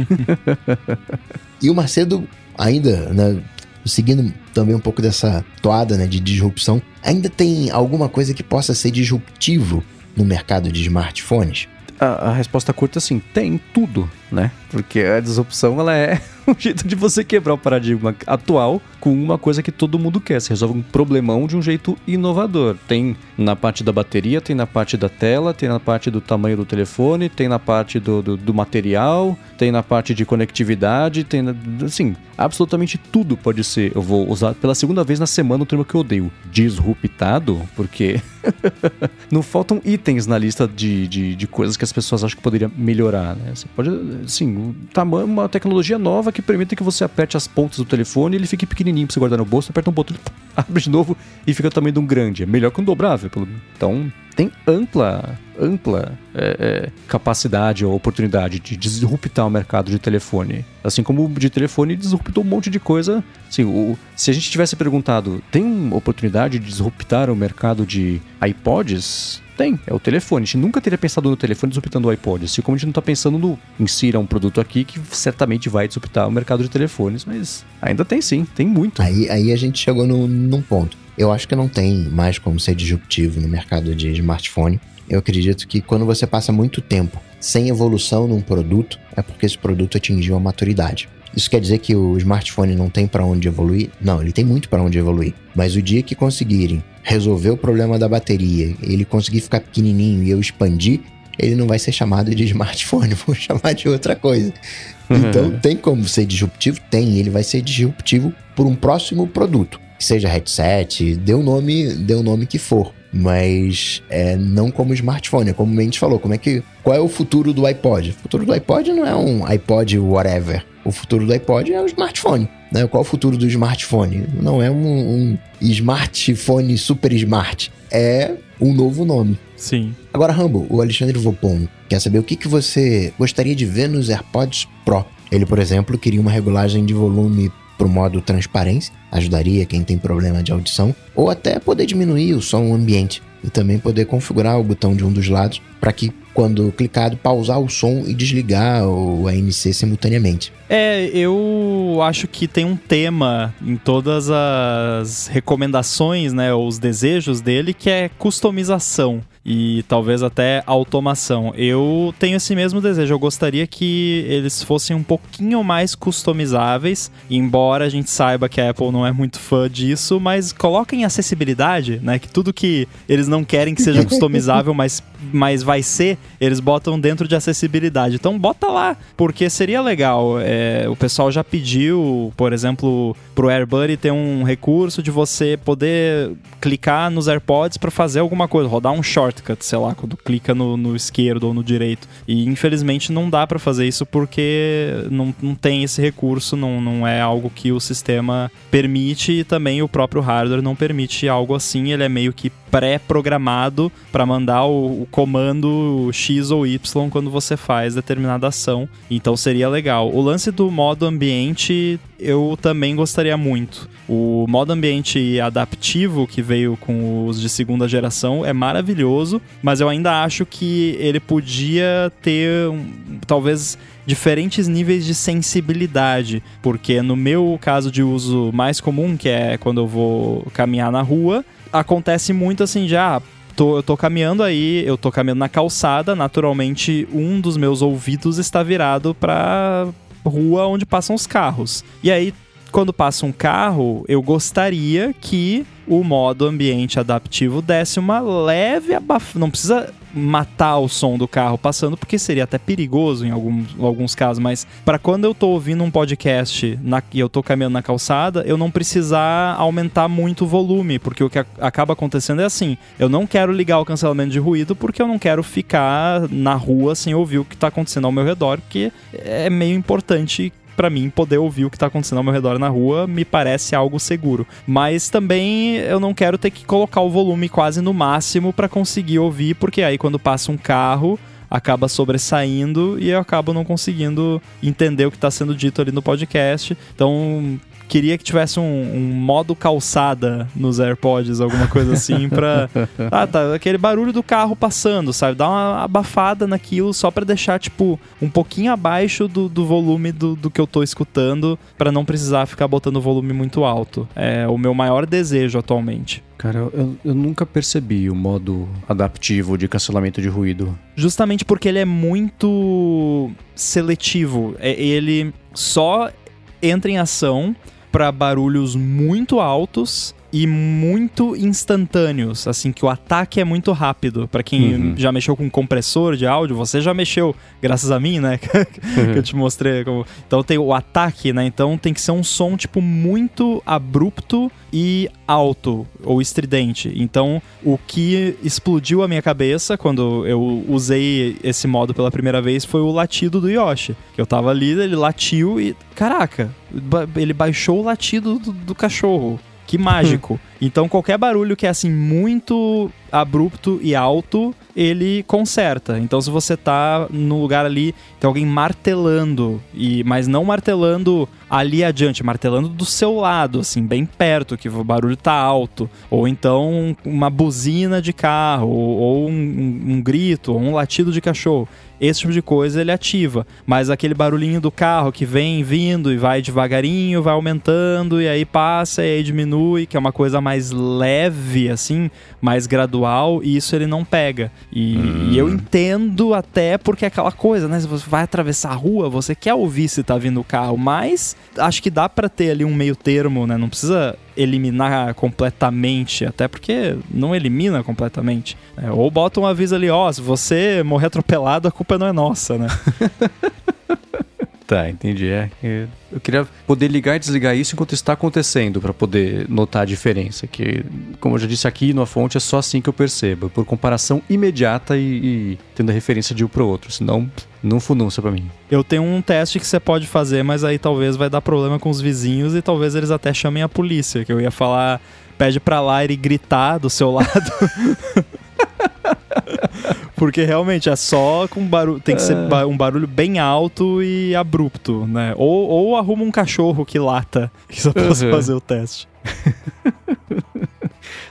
e o Macedo, ainda, né, seguindo também um pouco dessa toada né, de disrupção, ainda tem alguma coisa que possa ser disruptivo no mercado de smartphones? A, a resposta curta é assim, tem tudo, né? Porque a disrupção ela é um jeito de você quebrar o paradigma atual com uma coisa que todo mundo quer. Você resolve um problemão de um jeito inovador. Tem na parte da bateria, tem na parte da tela, tem na parte do tamanho do telefone, tem na parte do, do, do material, tem na parte de conectividade, tem na, assim, absolutamente tudo pode ser. Eu vou usar pela segunda vez na semana o termo que eu odeio, disruptado, porque não faltam itens na lista de, de, de, coisas que as pessoas acham que poderia melhorar, né? Você pode, assim, tamanho, uma tecnologia nova que permite que você aperte as pontas do telefone e ele fique pequenininho pra você guardar no bolso, aperta um botão, abre de novo e fica tamanho de um grande. É melhor que um dobrável. Então, tem ampla, ampla é, é, capacidade ou oportunidade de disruptar o mercado de telefone. Assim como de telefone disruptou um monte de coisa. Assim, o, se a gente tivesse perguntado, tem oportunidade de disruptar o mercado de iPods? Tem, é o telefone. A gente nunca teria pensado no telefone disruptando o iPod, assim como a gente não está pensando no insira um produto aqui que certamente vai disruptar o mercado de telefones, mas ainda tem sim, tem muito. Aí, aí a gente chegou no, num ponto. Eu acho que não tem mais como ser disruptivo no mercado de smartphone. Eu acredito que quando você passa muito tempo sem evolução num produto, é porque esse produto atingiu a maturidade. Isso quer dizer que o smartphone não tem para onde evoluir? Não, ele tem muito para onde evoluir. Mas o dia que conseguirem resolver o problema da bateria, ele conseguir ficar pequenininho e eu expandir, ele não vai ser chamado de smartphone, vou chamar de outra coisa. Então, tem como ser disruptivo? Tem, ele vai ser disruptivo por um próximo produto. Seja headset, dê o nome, dê o nome que for mas é, não como smartphone, é como a gente falou, como é que qual é o futuro do iPod? O futuro do iPod não é um iPod whatever. O futuro do iPod é o smartphone. Né? Qual o futuro do smartphone? Não é um, um smartphone super smart. É um novo nome. Sim. Agora, Rambo, o Alexandre Vopon quer saber o que, que você gostaria de ver nos AirPods Pro. Ele, por exemplo, queria uma regulagem de volume para o modo transparência, ajudaria quem tem problema de audição, ou até poder diminuir o som ambiente e também poder configurar o botão de um dos lados para que quando clicado, pausar o som e desligar o ANC simultaneamente. É, eu acho que tem um tema em todas as recomendações, né, ou os desejos dele, que é customização e talvez até automação. Eu tenho esse mesmo desejo. Eu gostaria que eles fossem um pouquinho mais customizáveis, embora a gente saiba que a Apple não é muito fã disso, mas coloquem acessibilidade, né? Que tudo que eles não querem que seja customizável, mas, mas vai ser, eles botam dentro de acessibilidade. Então bota lá, porque seria legal. É, o pessoal já pediu, por exemplo, pro AirBuddy ter um recurso de você poder clicar nos AirPods para fazer alguma coisa, rodar um shortcut, sei lá, quando clica no, no esquerdo ou no direito. E infelizmente não dá para fazer isso porque não, não tem esse recurso, não, não é algo que o sistema permite e também o próprio hardware não permite algo assim, ele é meio que pré-programado para mandar o, o, comando X ou Y quando você faz determinada ação. Então seria legal. O lance do modo ambiente eu também gostaria muito. O modo ambiente adaptivo que veio com os de segunda geração é maravilhoso, mas eu ainda acho que ele podia ter talvez diferentes níveis de sensibilidade, porque no meu caso de uso mais comum, que é quando eu vou caminhar na rua, acontece muito assim já. Ah, tô, eu tô caminhando aí, eu tô caminhando na calçada, naturalmente um dos meus ouvidos está virado pra rua onde passam os carros. E aí, quando passa um carro, eu gostaria que o modo ambiente adaptivo desse uma leve abafada. Não precisa matar o som do carro passando, porque seria até perigoso em alguns, alguns casos, mas para quando eu tô ouvindo um podcast na, e eu tô caminhando na calçada, eu não precisar aumentar muito o volume, porque o que a, acaba acontecendo é assim, eu não quero ligar o cancelamento de ruído porque eu não quero ficar na rua sem ouvir o que tá acontecendo ao meu redor, porque é meio importante para mim poder ouvir o que tá acontecendo ao meu redor na rua me parece algo seguro. Mas também eu não quero ter que colocar o volume quase no máximo para conseguir ouvir, porque aí quando passa um carro acaba sobressaindo e eu acabo não conseguindo entender o que está sendo dito ali no podcast. Então, queria que tivesse um, um, modo calçada nos AirPods, alguma coisa assim, pra. Ah, tá. Aquele barulho do carro passando, sabe? Dar uma abafada naquilo só pra deixar, tipo, um pouquinho abaixo do, do volume do, do que eu tô escutando, para não precisar ficar botando o volume muito alto. É o meu maior desejo atualmente. Cara, eu, eu, nunca percebi o modo adaptivo de cancelamento de ruído. Justamente porque ele é muito seletivo. É, ele só entra em ação para barulhos muito altos e muito instantâneos, assim que o ataque é muito rápido. Para quem uhum. já mexeu com compressor de áudio, você já mexeu, graças a mim, né? que eu te mostrei. Como... Então tem o ataque, né? Então tem que ser um som tipo muito abrupto e alto ou estridente. Então, o que explodiu a minha cabeça quando eu usei esse modo pela primeira vez foi o latido do Yoshi. Que eu tava ali, ele latiu e caraca, ele baixou o latido do, do cachorro. Que mágico. então qualquer barulho que é assim muito abrupto e alto, ele conserta. Então se você tá no lugar ali, tem alguém martelando e mas não martelando ali adiante, martelando do seu lado, assim, bem perto, que o barulho tá alto, ou então uma buzina de carro, ou, ou um, um, um grito, ou um latido de cachorro esse tipo de coisa ele ativa. Mas aquele barulhinho do carro que vem vindo e vai devagarinho, vai aumentando, e aí passa e aí diminui, que é uma coisa mais leve, assim, mais gradual, e isso ele não pega. E, hum. e eu entendo até porque é aquela coisa, né? Se você vai atravessar a rua, você quer ouvir se tá vindo o carro, mas acho que dá para ter ali um meio termo, né? Não precisa eliminar completamente, até porque não elimina completamente. É, ou bota um aviso ali, ó, se você morrer atropelado, a culpa não é nossa, né? Tá, entendi. É, eu queria poder ligar e desligar isso enquanto está acontecendo, para poder notar a diferença. Que, como eu já disse aqui na fonte, é só assim que eu percebo. Por comparação imediata e, e tendo a referência de um para o outro. Senão, Não funúncia pra mim. Eu tenho um teste que você pode fazer, mas aí talvez vai dar problema com os vizinhos e talvez eles até chamem a polícia, que eu ia falar, pede pra lá e gritar do seu lado. Porque realmente é só com barulho. Tem que ser é. um barulho bem alto e abrupto, né? Ou, ou arruma um cachorro que lata que só posso uhum. fazer o teste.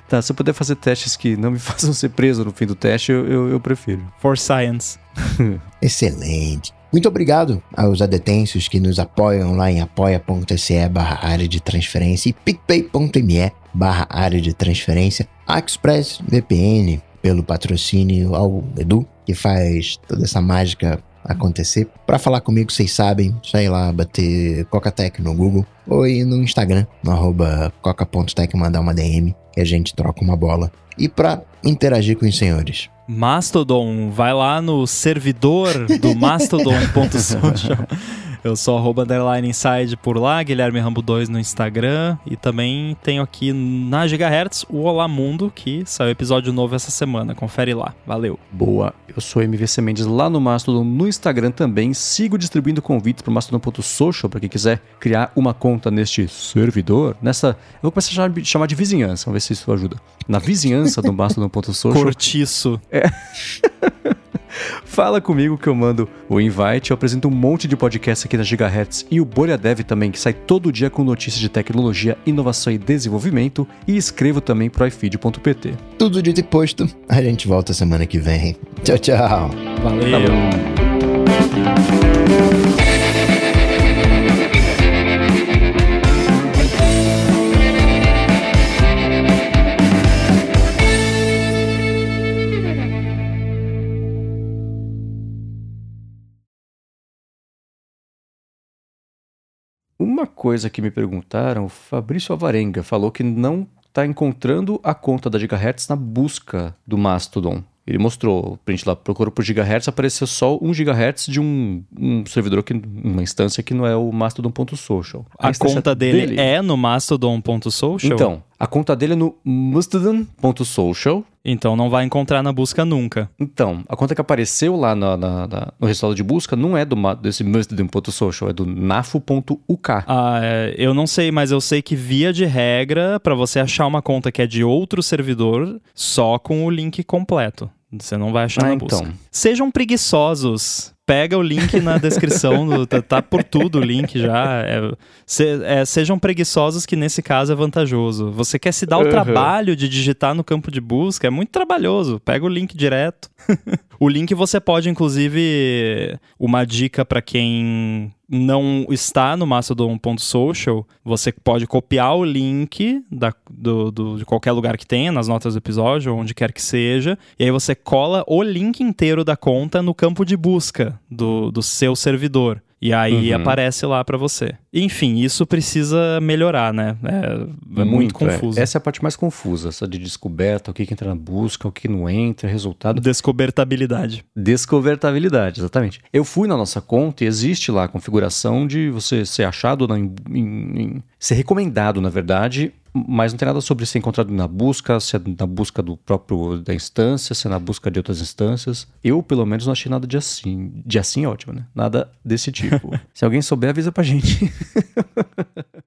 tá, se eu puder fazer testes que não me façam ser preso no fim do teste, eu, eu, eu prefiro. For science. Excelente. Muito obrigado aos adetêncios que nos apoiam lá em apoia.se barra área de transferência e picpay.me barra área de transferência. Express VPN, pelo patrocínio ao Edu, que faz toda essa mágica acontecer. Para falar comigo, vocês sabem, sei lá, bater Cocatec no Google ou ir no Instagram, no arroba coca.tech, mandar uma DM e a gente troca uma bola. E para interagir com os senhores. Mastodon, vai lá no servidor do mastodon.social Eu sou arroba underline inside por lá, Guilherme Rambo 2 no Instagram. E também tenho aqui na Gigahertz o Olá Mundo, que saiu episódio novo essa semana. Confere lá. Valeu. Boa. Eu sou MVC Mendes lá no Mastodon, no Instagram também. Sigo distribuindo convites para o Mastodon.social para quem quiser criar uma conta neste servidor. Nessa. Eu vou começar a chamar, de vizinhança, vamos ver se isso ajuda. Na vizinhança do Mastodon.social. Cortiço. É. Fala comigo que eu mando o invite. Eu apresento um monte de podcast aqui na Gigahertz e o Bolha Dev também, que sai todo dia com notícias de tecnologia, inovação e desenvolvimento. E escrevo também pro ifeed.pt. Tudo dito e posto. A gente volta semana que vem. Tchau, tchau. Valeu. Valeu. Uma coisa que me perguntaram, o Fabrício Alvarenga falou que não está encontrando a conta da Gigahertz na busca do Mastodon. Ele mostrou o print lá, procurou por gigahertz, apareceu só 1 gigahertz de um, um servidor, que, uma instância que não é o mastodon.social. A, a conta dele, dele, é no mastodon.social? Então, a conta dele é no mastodon.social. Então não vai encontrar na busca nunca. Então, a conta que apareceu lá na, na, na, no resultado de busca não é do, desse mastodon.social, é do nafo.uk. Ah, é, eu não sei, mas eu sei que via de regra, para você achar uma conta que é de outro servidor, só com o link completo. Você não vai achar ah, na busca. Então. Sejam preguiçosos. Pega o link na descrição, do, tá, tá, por tudo o link já. É, se, é, sejam preguiçosos, que nesse caso é vantajoso. Você quer se dar o uhum. trabalho de digitar no campo de busca, é muito trabalhoso. Pega o link direto. o link você pode, inclusive, uma dica para quem não está no mastodon.social, você pode copiar o link da, do, do, de qualquer lugar que tenha, nas notas do episódio, onde quer que seja, e aí você cola o link inteiro da conta no campo de busca do, do seu servidor. E aí uhum. aparece lá para você. Enfim, isso precisa melhorar, né? É, é muito, muito, é. confuso. É. Essa é a parte mais confusa, essa de descoberta, o que, que entra na busca, o que não entra, resultado. Descobertabilidade. Descobertabilidade, exatamente. Eu fui na nossa conta e existe lá a configuração de você ser achado, na, em, em, ser recomendado, na verdade, mas não tem nada sobre ser encontrado na busca, se é na busca do próprio da instância, se é na busca de outras instâncias. Eu, pelo menos, não achei nada de assim. De assim ótimo, né? Nada desse tipo. se alguém souber, avisa pra gente.